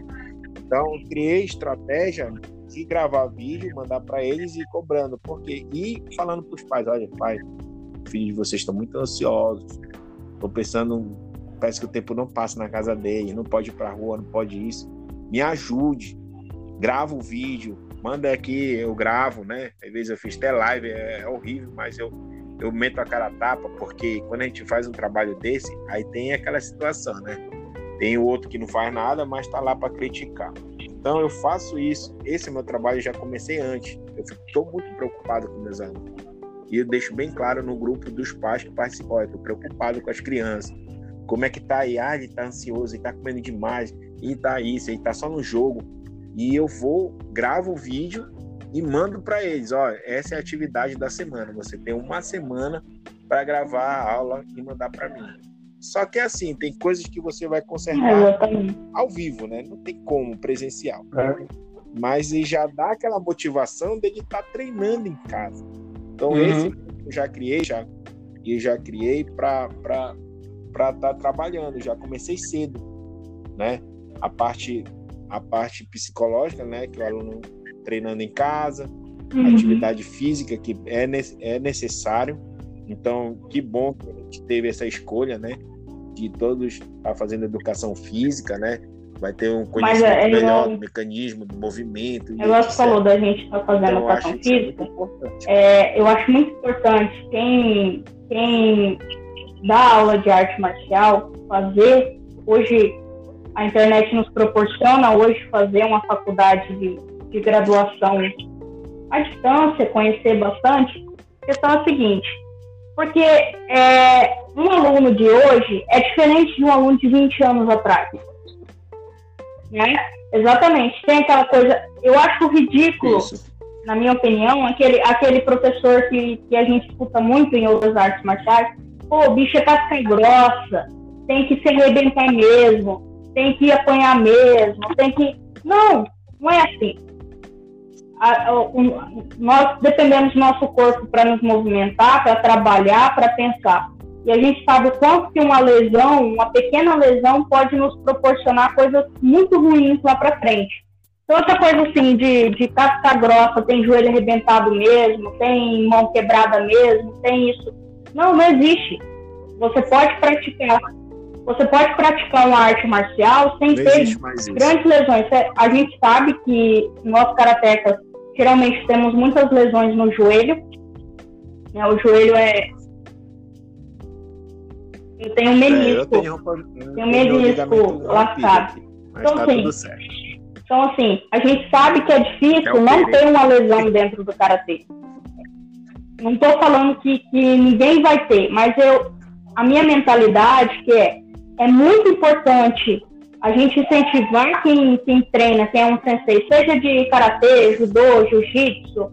Então, criei estratégia de gravar vídeo, mandar para eles e ir cobrando. Porque, e falando para os pais: olha, pai, filhos de vocês estão muito ansiosos, estão pensando, parece que o tempo não passa na casa dele, não pode ir para rua, não pode isso. Me ajude, grava o vídeo, manda aqui, eu gravo, né? Às vezes eu fiz até live, é, é horrível, mas eu eu meto a cara tapa, porque quando a gente faz um trabalho desse, aí tem aquela situação, né? Tem o outro que não faz nada, mas está lá para criticar. Então eu faço isso. Esse é meu trabalho, eu já comecei antes. Eu estou muito preocupado com meus alunos. E eu deixo bem claro no grupo dos pais que participam. Olha, estou preocupado com as crianças. Como é que tá aí? Ah, ele tá ansioso, ele tá comendo demais, e tá isso, ele tá só no jogo. E eu vou, gravo o vídeo e mando para eles, ó, essa é a atividade da semana. Você tem uma semana para gravar a aula e mandar para mim. Só que assim, tem coisas que você vai consertar ao vivo, né? Não tem como presencial. É. Mas já dá aquela motivação dele estar tá treinando em casa. Então uhum. esse eu já criei, já e já criei para para para estar tá trabalhando. Já comecei cedo, né? A parte a parte psicológica, né? Que o aluno treinando em casa, uhum. atividade física que é, é necessário. Então, que bom que a gente teve essa escolha, né? De todos estar tá fazendo educação física, né? Vai ter um conhecimento Mas, é, melhor do mecanismo, do movimento. Eu acho falou da gente estar tá fazendo então, educação é física. É, eu acho muito importante quem, quem dá aula de arte marcial fazer hoje a internet nos proporciona hoje fazer uma faculdade de de graduação à distância, conhecer bastante, a questão é a seguinte, porque é, um aluno de hoje é diferente de um aluno de 20 anos atrás. Né? Exatamente. Tem aquela coisa, eu acho ridículo, Isso. na minha opinião, aquele, aquele professor que, que a gente escuta muito em outras artes marciais, pô, o bicho é casca grossa, tem que se arrebentar mesmo, tem que apanhar mesmo, tem que. Não, não é assim a, nós dependemos do nosso corpo para nos movimentar, para trabalhar, para pensar. E a gente sabe o quanto que uma lesão, uma pequena lesão, pode nos proporcionar coisas muito ruins lá para frente. Então, essa coisa assim de, de casca grossa, tem joelho arrebentado mesmo, tem mão quebrada mesmo, tem isso. Não, não existe. Você pode praticar. Você pode praticar uma arte marcial sem não ter grandes lesões. A gente sabe que nós karatecas Geralmente temos muitas lesões no joelho. Né? O joelho é. Eu tenho um menisco. É, eu tenho, tenho um menisco lascado. Então, tá assim, então, assim, a gente sabe que é difícil é não ter uma lesão dentro do karatê. Não estou falando que, que ninguém vai ter, mas eu, a minha mentalidade que é, é muito importante a gente incentivar quem, quem treina, quem é um sensei, seja de karatê, judô, jiu-jitsu,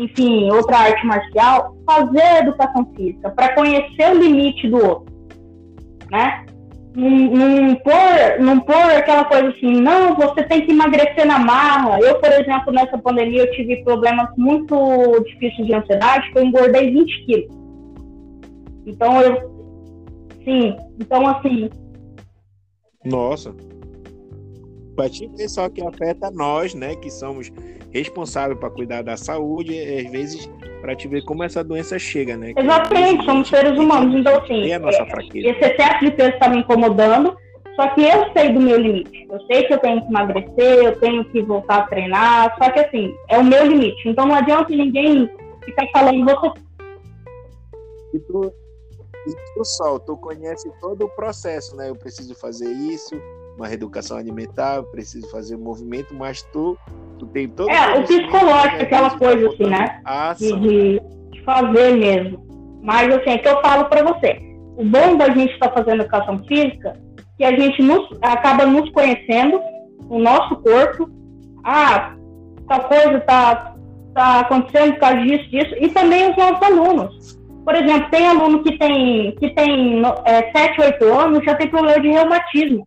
enfim, outra arte marcial, fazer educação física para conhecer o limite do outro, né? Não, não, pôr, não pôr aquela coisa assim, não, você tem que emagrecer na marra. Eu, por exemplo, nessa pandemia, eu tive problemas muito difíceis de ansiedade, que eu engordei 20 quilos. Então, eu, sim, então assim, nossa. Para te ver só que afeta nós, né, que somos responsáveis para cuidar da saúde, às vezes para te ver como essa doença chega, né? Exatamente, somos seres humanos, então assim, é a nossa fraqueza. esse excesso de peso está me incomodando, Só que eu sei do meu limite. Eu sei que eu tenho que emagrecer, eu tenho que voltar a treinar. Só que assim, é o meu limite. Então não adianta ninguém ficar falando, você. E tu, e tu Sol, tu conhece todo o processo, né? Eu preciso fazer isso, uma reeducação alimentar, eu preciso fazer um movimento, mas tu, tu tem todo É, o psicológico, aquela coisa assim, né? De, de, de, fazer mesmo. Mas assim, é que eu falo para você. O bom da gente estar tá fazendo educação física que a gente nos, acaba nos conhecendo, o nosso corpo. Ah, tal coisa tá, tá acontecendo por causa disso, disso. E também os nossos alunos. Por exemplo, tem aluno que tem, que tem é, 7, 8 anos já tem problema de reumatismo.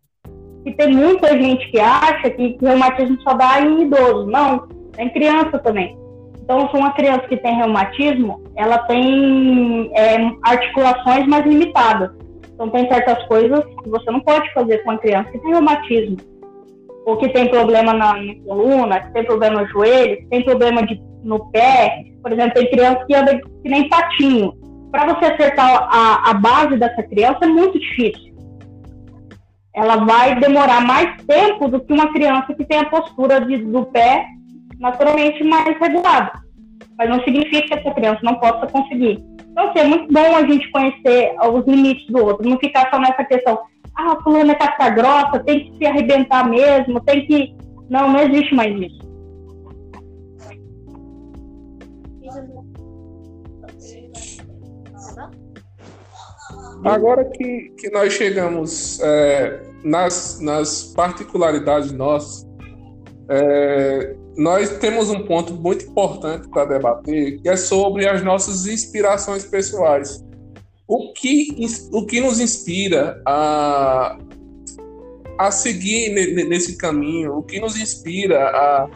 E tem muita gente que acha que, que reumatismo só dá em idoso. Não, tem criança também. Então, se uma criança que tem reumatismo, ela tem é, articulações mais limitadas. Então, tem certas coisas que você não pode fazer com uma criança que tem reumatismo, ou que tem problema na, na coluna, que tem problema no joelho, que tem problema de, no pé. Por exemplo, tem criança que anda que nem patinho. Para você acertar a, a base dessa criança é muito difícil. Ela vai demorar mais tempo do que uma criança que tem a postura de, do pé naturalmente mais regulada. Mas não significa que essa criança não possa conseguir. Então, assim, é muito bom a gente conhecer os limites do outro, não ficar só nessa questão, ah, fulano é casca grossa, tem que se arrebentar mesmo, tem que. Não, não existe mais isso. Agora que, que nós chegamos é, nas, nas particularidades nossas, é, nós temos um ponto muito importante para debater, que é sobre as nossas inspirações pessoais. O que, o que nos inspira a, a seguir nesse caminho? O que nos inspira a.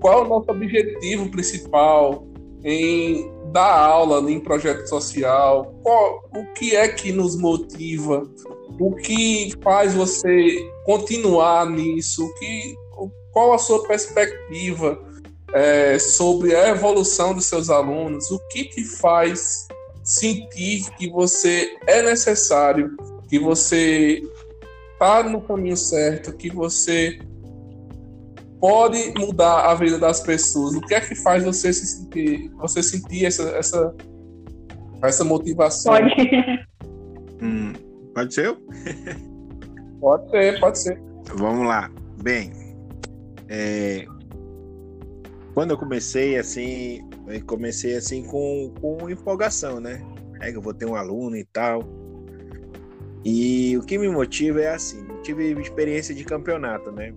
Qual é o nosso objetivo principal em dar aula em projeto social? Qual, o que é que nos motiva? O que faz você continuar nisso? O que, qual a sua perspectiva é, sobre a evolução dos seus alunos? O que te faz sentir que você é necessário, que você está no caminho certo, que você pode mudar a vida das pessoas? O que é que faz você se sentir, você sentir essa, essa, essa motivação? Pode. Hum, pode ser pode ser, pode ser. Vamos lá. Bem, é, quando eu comecei assim, eu comecei assim com, com empolgação, né? É que eu vou ter um aluno e tal. E o que me motiva é assim, eu tive experiência de campeonato, né?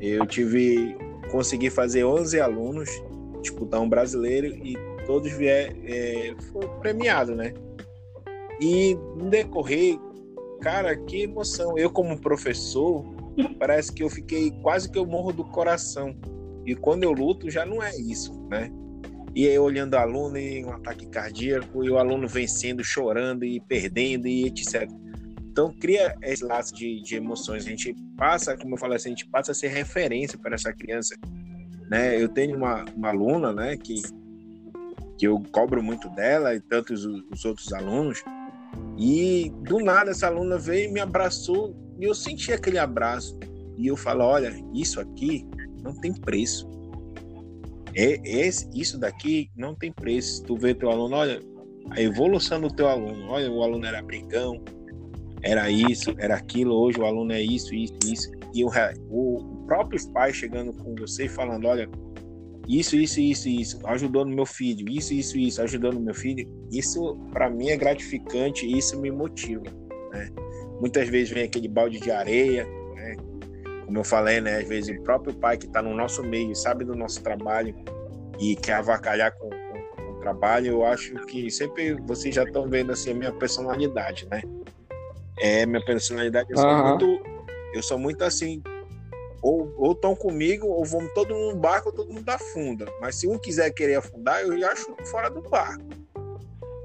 Eu tive consegui fazer 11 alunos disputar um brasileiro e todos vier é, foi premiado, né? E no decorrer, cara, que emoção! Eu como professor parece que eu fiquei quase que eu morro do coração. E quando eu luto, já não é isso, né? E aí, olhando o aluno em um ataque cardíaco, e o aluno vencendo, chorando e perdendo, e etc. Então, cria esse laço de, de emoções. A gente passa, como eu falei assim, a gente passa a ser referência para essa criança. Né? Eu tenho uma, uma aluna né, que, que eu cobro muito dela, e tantos os, os outros alunos, e do nada essa aluna veio e me abraçou e eu senti aquele abraço. E eu falo: olha, isso aqui não tem preço. É, isso daqui não tem preço. Tu vê teu aluno, olha, a evolução do teu aluno. Olha, o aluno era brigão, era isso, era aquilo. Hoje o aluno é isso, isso, isso. E o, o próprio pai chegando com você e falando: olha, isso, isso, isso, isso, ajudou no meu filho, isso, isso, isso, ajudou no meu filho. Isso para mim é gratificante e isso me motiva, né? Muitas vezes vem aquele balde de areia, né? Como eu falei, né? Às vezes o próprio pai que está no nosso meio, sabe do nosso trabalho e quer avacalhar com, com, o trabalho, eu acho que sempre vocês já estão vendo assim a minha personalidade, né? É, minha personalidade, eu sou uhum. muito, eu sou muito assim, ou estão comigo, ou vamos todo mundo no barco, ou todo mundo afunda. Mas se um quiser querer afundar, eu já chuto fora do barco.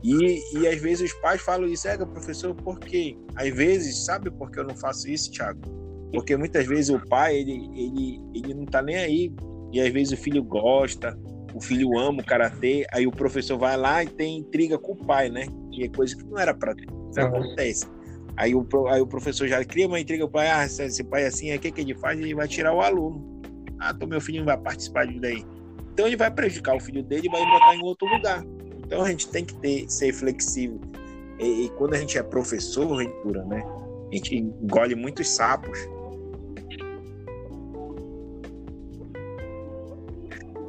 E, e às vezes os pais falam isso, é, professor, por quê? Às vezes, sabe por que eu não faço isso, Thiago? Porque muitas vezes o pai, ele, ele, ele não tá nem aí. E às vezes o filho gosta, o filho ama o karatê, aí o professor vai lá e tem intriga com o pai, né? E é coisa que não era para ter. Isso acontece. Aí o, aí o professor já cria uma intriga, o pai, ah, esse pai é assim, o que, que ele faz? Ele vai tirar o aluno. Ah, então meu filho não vai participar disso daí. Então ele vai prejudicar o filho dele e vai botar em outro lugar. Então a gente tem que ter, ser flexível. E, e quando a gente é professor, leitura, né? A gente engole muitos sapos.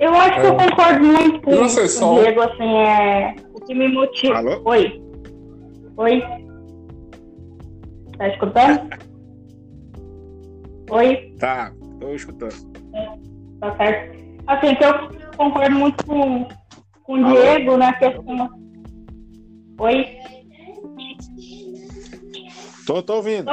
Eu acho é. que eu é. concordo muito com, com o Diego, assim, é o que me motiva. Alô? Oi. Oi. Tá escutando? Oi? Tá, tô escutando. É, tá certo. Assim, que eu concordo muito com, com o Diego na questão. Oi? Tô, tô ouvindo.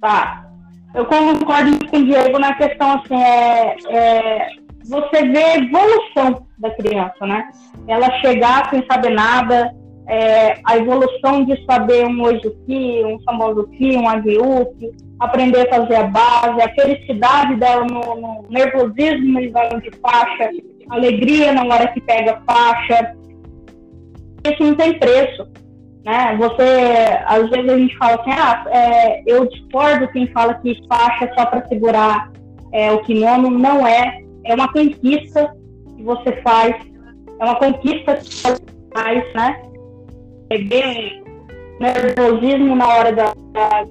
Tá. Eu concordo com o Diego na questão, assim, é, é, você vê a evolução da criança, né? Ela chegar sem saber nada, é, a evolução de saber um ojuki, um sambozuki, um aguiuki, aprender a fazer a base, a felicidade dela no, no nervosismo no exame de faixa, alegria na hora que pega faixa. Isso não tem preço. Né? Você, às vezes a gente fala assim, ah, é, eu discordo quem fala que faixa é só para segurar é, o kimono. Não é. É uma conquista que você faz, é uma conquista que você faz, né? Peguei nervosismo na hora da, da,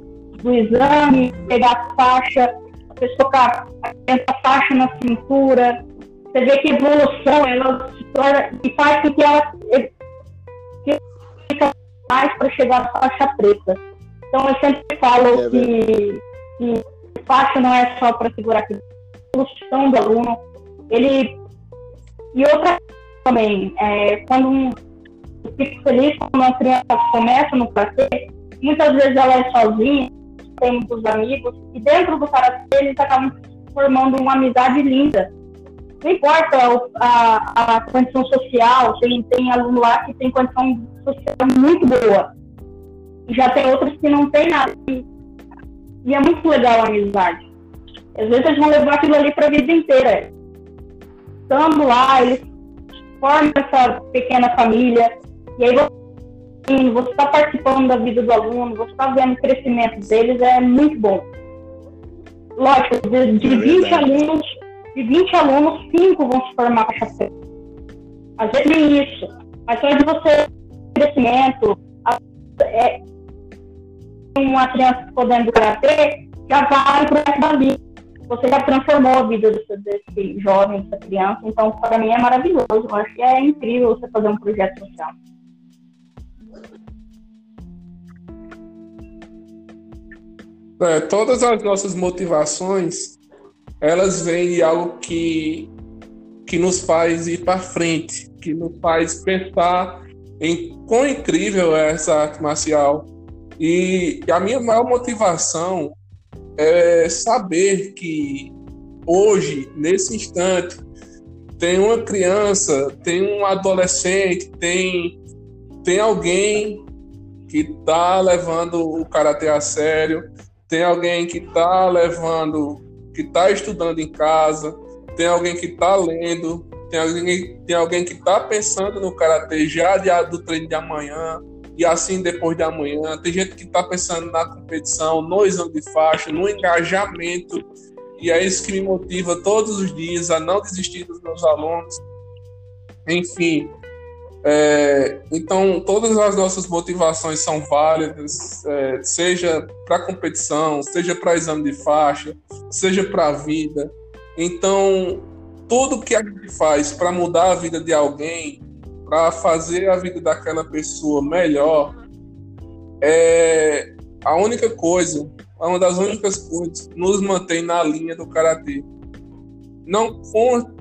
do exame, pegar a faixa, a pessoa com a faixa na cintura. Você vê que evolução ela se torna e faz com que ela fica mais para chegar à faixa preta. Então eu sempre falo é que, que faixa não é só para segurar aqui. A evolução do aluno, ele e outra também, é, quando um, fico feliz quando uma criança começa no karatê, muitas vezes ela é sozinha, tem muitos amigos, e dentro do karatê eles acabam formando uma amizade linda. Não importa a, a condição social, tem, tem aluno lá que tem condição social muito boa, já tem outros que não tem nada. E, e é muito legal a amizade. Às vezes eles vão levar aquilo ali para a vida inteira. Estando lá, eles formam essa pequena família, e aí você está participando da vida do aluno, você está vendo o crescimento deles, é muito bom. Lógico, de, de 20 é alunos, de 20 alunos, 5 vão se formar com chapéu. Às vezes nem isso. Mas só de você crescimento, é, uma criança podendo do karatê, já vai para o da vida. Você já transformou a vida desse, desse jovem, dessa criança. Então, para mim, é maravilhoso. Eu acho que é incrível você fazer um projeto social. É, todas as nossas motivações, elas vêm de algo que, que nos faz ir para frente, que nos faz pensar em quão incrível é essa arte marcial. E a minha maior motivação é saber que hoje, nesse instante, tem uma criança, tem um adolescente, tem, tem alguém que está levando o karatê a sério, tem alguém que está levando, que está estudando em casa, tem alguém que está lendo, tem alguém, tem alguém que está pensando no karatê já de, do treino de amanhã e assim depois de amanhã. Tem gente que está pensando na competição, no exame de faixa, no engajamento. E é isso que me motiva todos os dias a não desistir dos meus alunos. Enfim, é, então, todas as nossas motivações são válidas, é, seja para competição, seja para exame de faixa, seja para a vida. Então, tudo que a gente faz para mudar a vida de alguém, para fazer a vida daquela pessoa melhor, é a única coisa, uma das únicas coisas que nos mantém na linha do karatê não,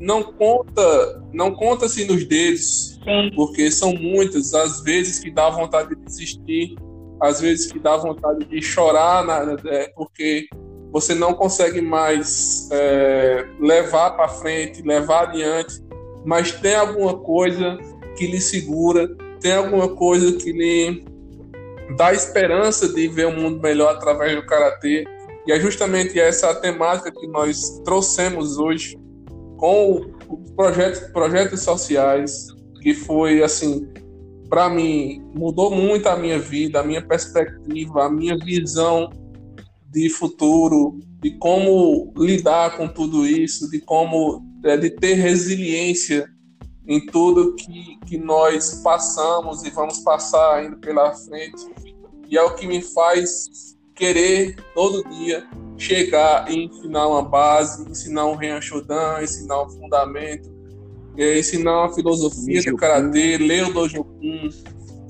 não conta não conta-se nos dedos, Sim. porque são muitas as vezes que dá vontade de desistir, às vezes que dá vontade de chorar, na, é, porque você não consegue mais é, levar para frente, levar adiante, mas tem alguma coisa que lhe segura, tem alguma coisa que lhe dá esperança de ver um mundo melhor através do karatê. E é justamente essa temática que nós trouxemos hoje com os projetos, projetos sociais, que foi assim para mim, mudou muito a minha vida, a minha perspectiva, a minha visão de futuro, de como lidar com tudo isso, de como é, de ter resiliência em tudo que, que nós passamos e vamos passar ainda pela frente. E é o que me faz querer todo dia chegar e ensinar uma base, ensinar um Renshodan, ensinar um fundamento, é, ensinar uma filosofia do Karatê, ler o Dojo Kun,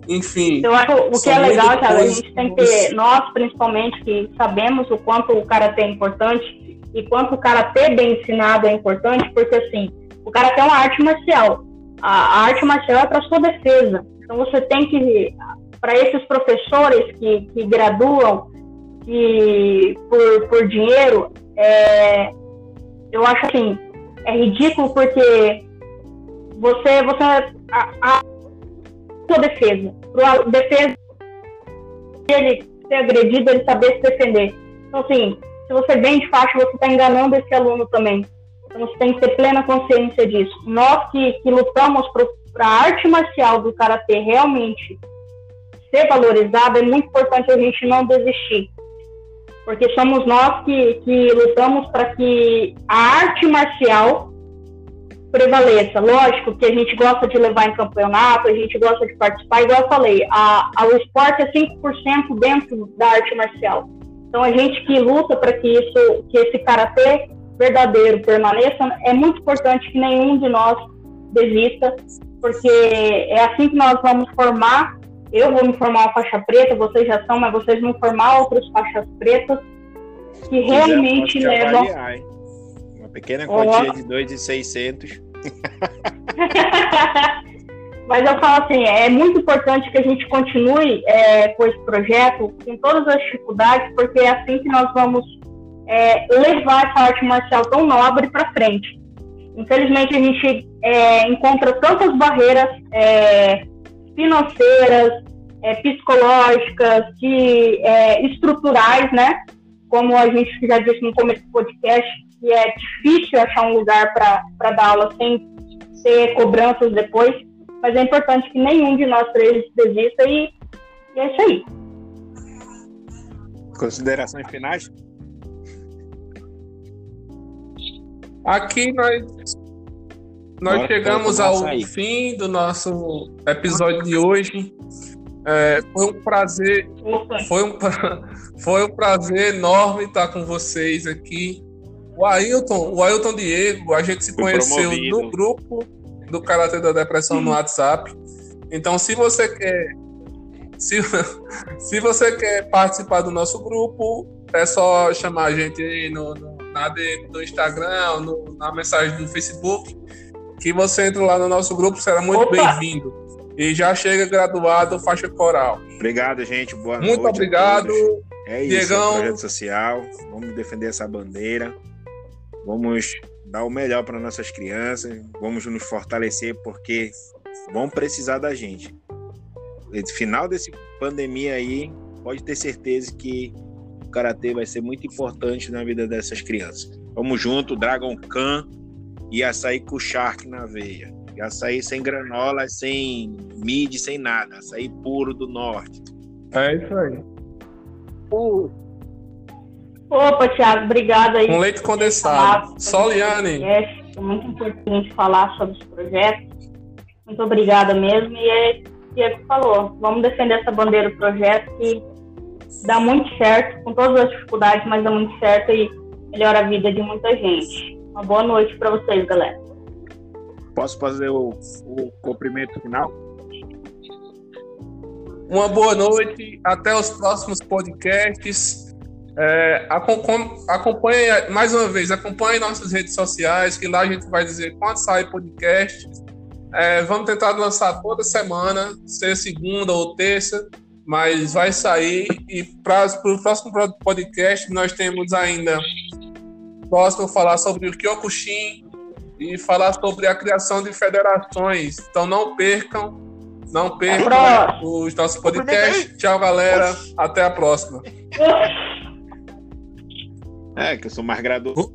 enfim. Eu acho o que é legal, cara, a gente tem que ter, nós principalmente, que sabemos o quanto o Karatê é importante e quanto o Karatê bem ensinado é importante, porque assim, o Karatê é uma arte marcial. A, a arte marcial é para sua defesa. Então você tem que, para esses professores que, que graduam que por, por dinheiro, é, eu acho assim, é ridículo porque você, você a, a sua defesa, para defesa ele ser agredido, ele saber se defender. Então assim, se você vende faixa, você está enganando esse aluno também. Então você tem que ter plena consciência disso. Nós que, que lutamos para a arte marcial do karatê realmente ser valorizada, é muito importante a gente não desistir porque somos nós que, que lutamos para que a arte marcial prevaleça. Lógico que a gente gosta de levar em campeonato, a gente gosta de participar, igual eu falei, a, a, o esporte é 5% dentro da arte marcial. Então a gente que luta para que isso, que esse karatê verdadeiro permaneça, é muito importante que nenhum de nós desista, porque é assim que nós vamos formar eu vou me formar uma faixa preta, vocês já são, mas vocês vão formar outras faixas pretas que realmente levam. Avaliar, uma pequena quantia oh. de 2,600. mas eu falo assim, é muito importante que a gente continue é, com esse projeto, com todas as dificuldades, porque é assim que nós vamos é, levar essa arte marcial tão nobre para frente. Infelizmente, a gente é, encontra tantas barreiras é, financeiras, é, psicológicas, de, é, estruturais, né? Como a gente já disse no começo do podcast, que é difícil achar um lugar para dar aula sem ter cobranças depois, mas é importante que nenhum de nós três desista e, e é isso aí. Considerações finais? Aqui nós nós chegamos ao fim do nosso episódio de hoje. É, foi um prazer, foi um, foi um prazer enorme estar com vocês aqui. O Ailton, o Ailton Diego, a gente se conheceu no grupo do Karatê da Depressão no WhatsApp. Então, se você quer se, se você quer participar do nosso grupo, é só chamar a gente no, no, na DM do Instagram, no, na mensagem do Facebook que você entra lá no nosso grupo, será muito bem-vindo. E já chega graduado faixa coral. Obrigado, gente. Boa muito noite. Muito obrigado. É isso, Diegão. É projeto social. Vamos defender essa bandeira. Vamos dar o melhor para nossas crianças. Vamos nos fortalecer porque vão precisar da gente. No final desse pandemia aí, pode ter certeza que o karatê vai ser muito importante na vida dessas crianças. Vamos junto, Dragon Khan e açaí com shark na veia. E açaí sem granola, sem mid, sem nada. Açaí puro do norte. É isso aí. Uh. Opa, Thiago, obrigado aí. Com leite condensado. Soliane. É muito importante falar sobre os projetos. Muito obrigada mesmo. E é o que falou. Vamos defender essa bandeira do projeto que dá muito certo, com todas as dificuldades, mas dá muito certo e melhora a vida de muita gente. Uma boa noite para vocês, galera. Posso fazer o, o cumprimento final? Uma boa noite, até os próximos podcasts. É, acompanhe, mais uma vez, acompanhe nossas redes sociais, que lá a gente vai dizer quando sai podcast. É, vamos tentar lançar toda semana, ser segunda ou terça, mas vai sair. E para o próximo podcast, nós temos ainda próximo falar sobre o Kyokushin e falar sobre a criação de federações. Então não percam, não percam é os nossos podcasts. Tchau, galera. Até a próxima. É, que eu sou mais graduado.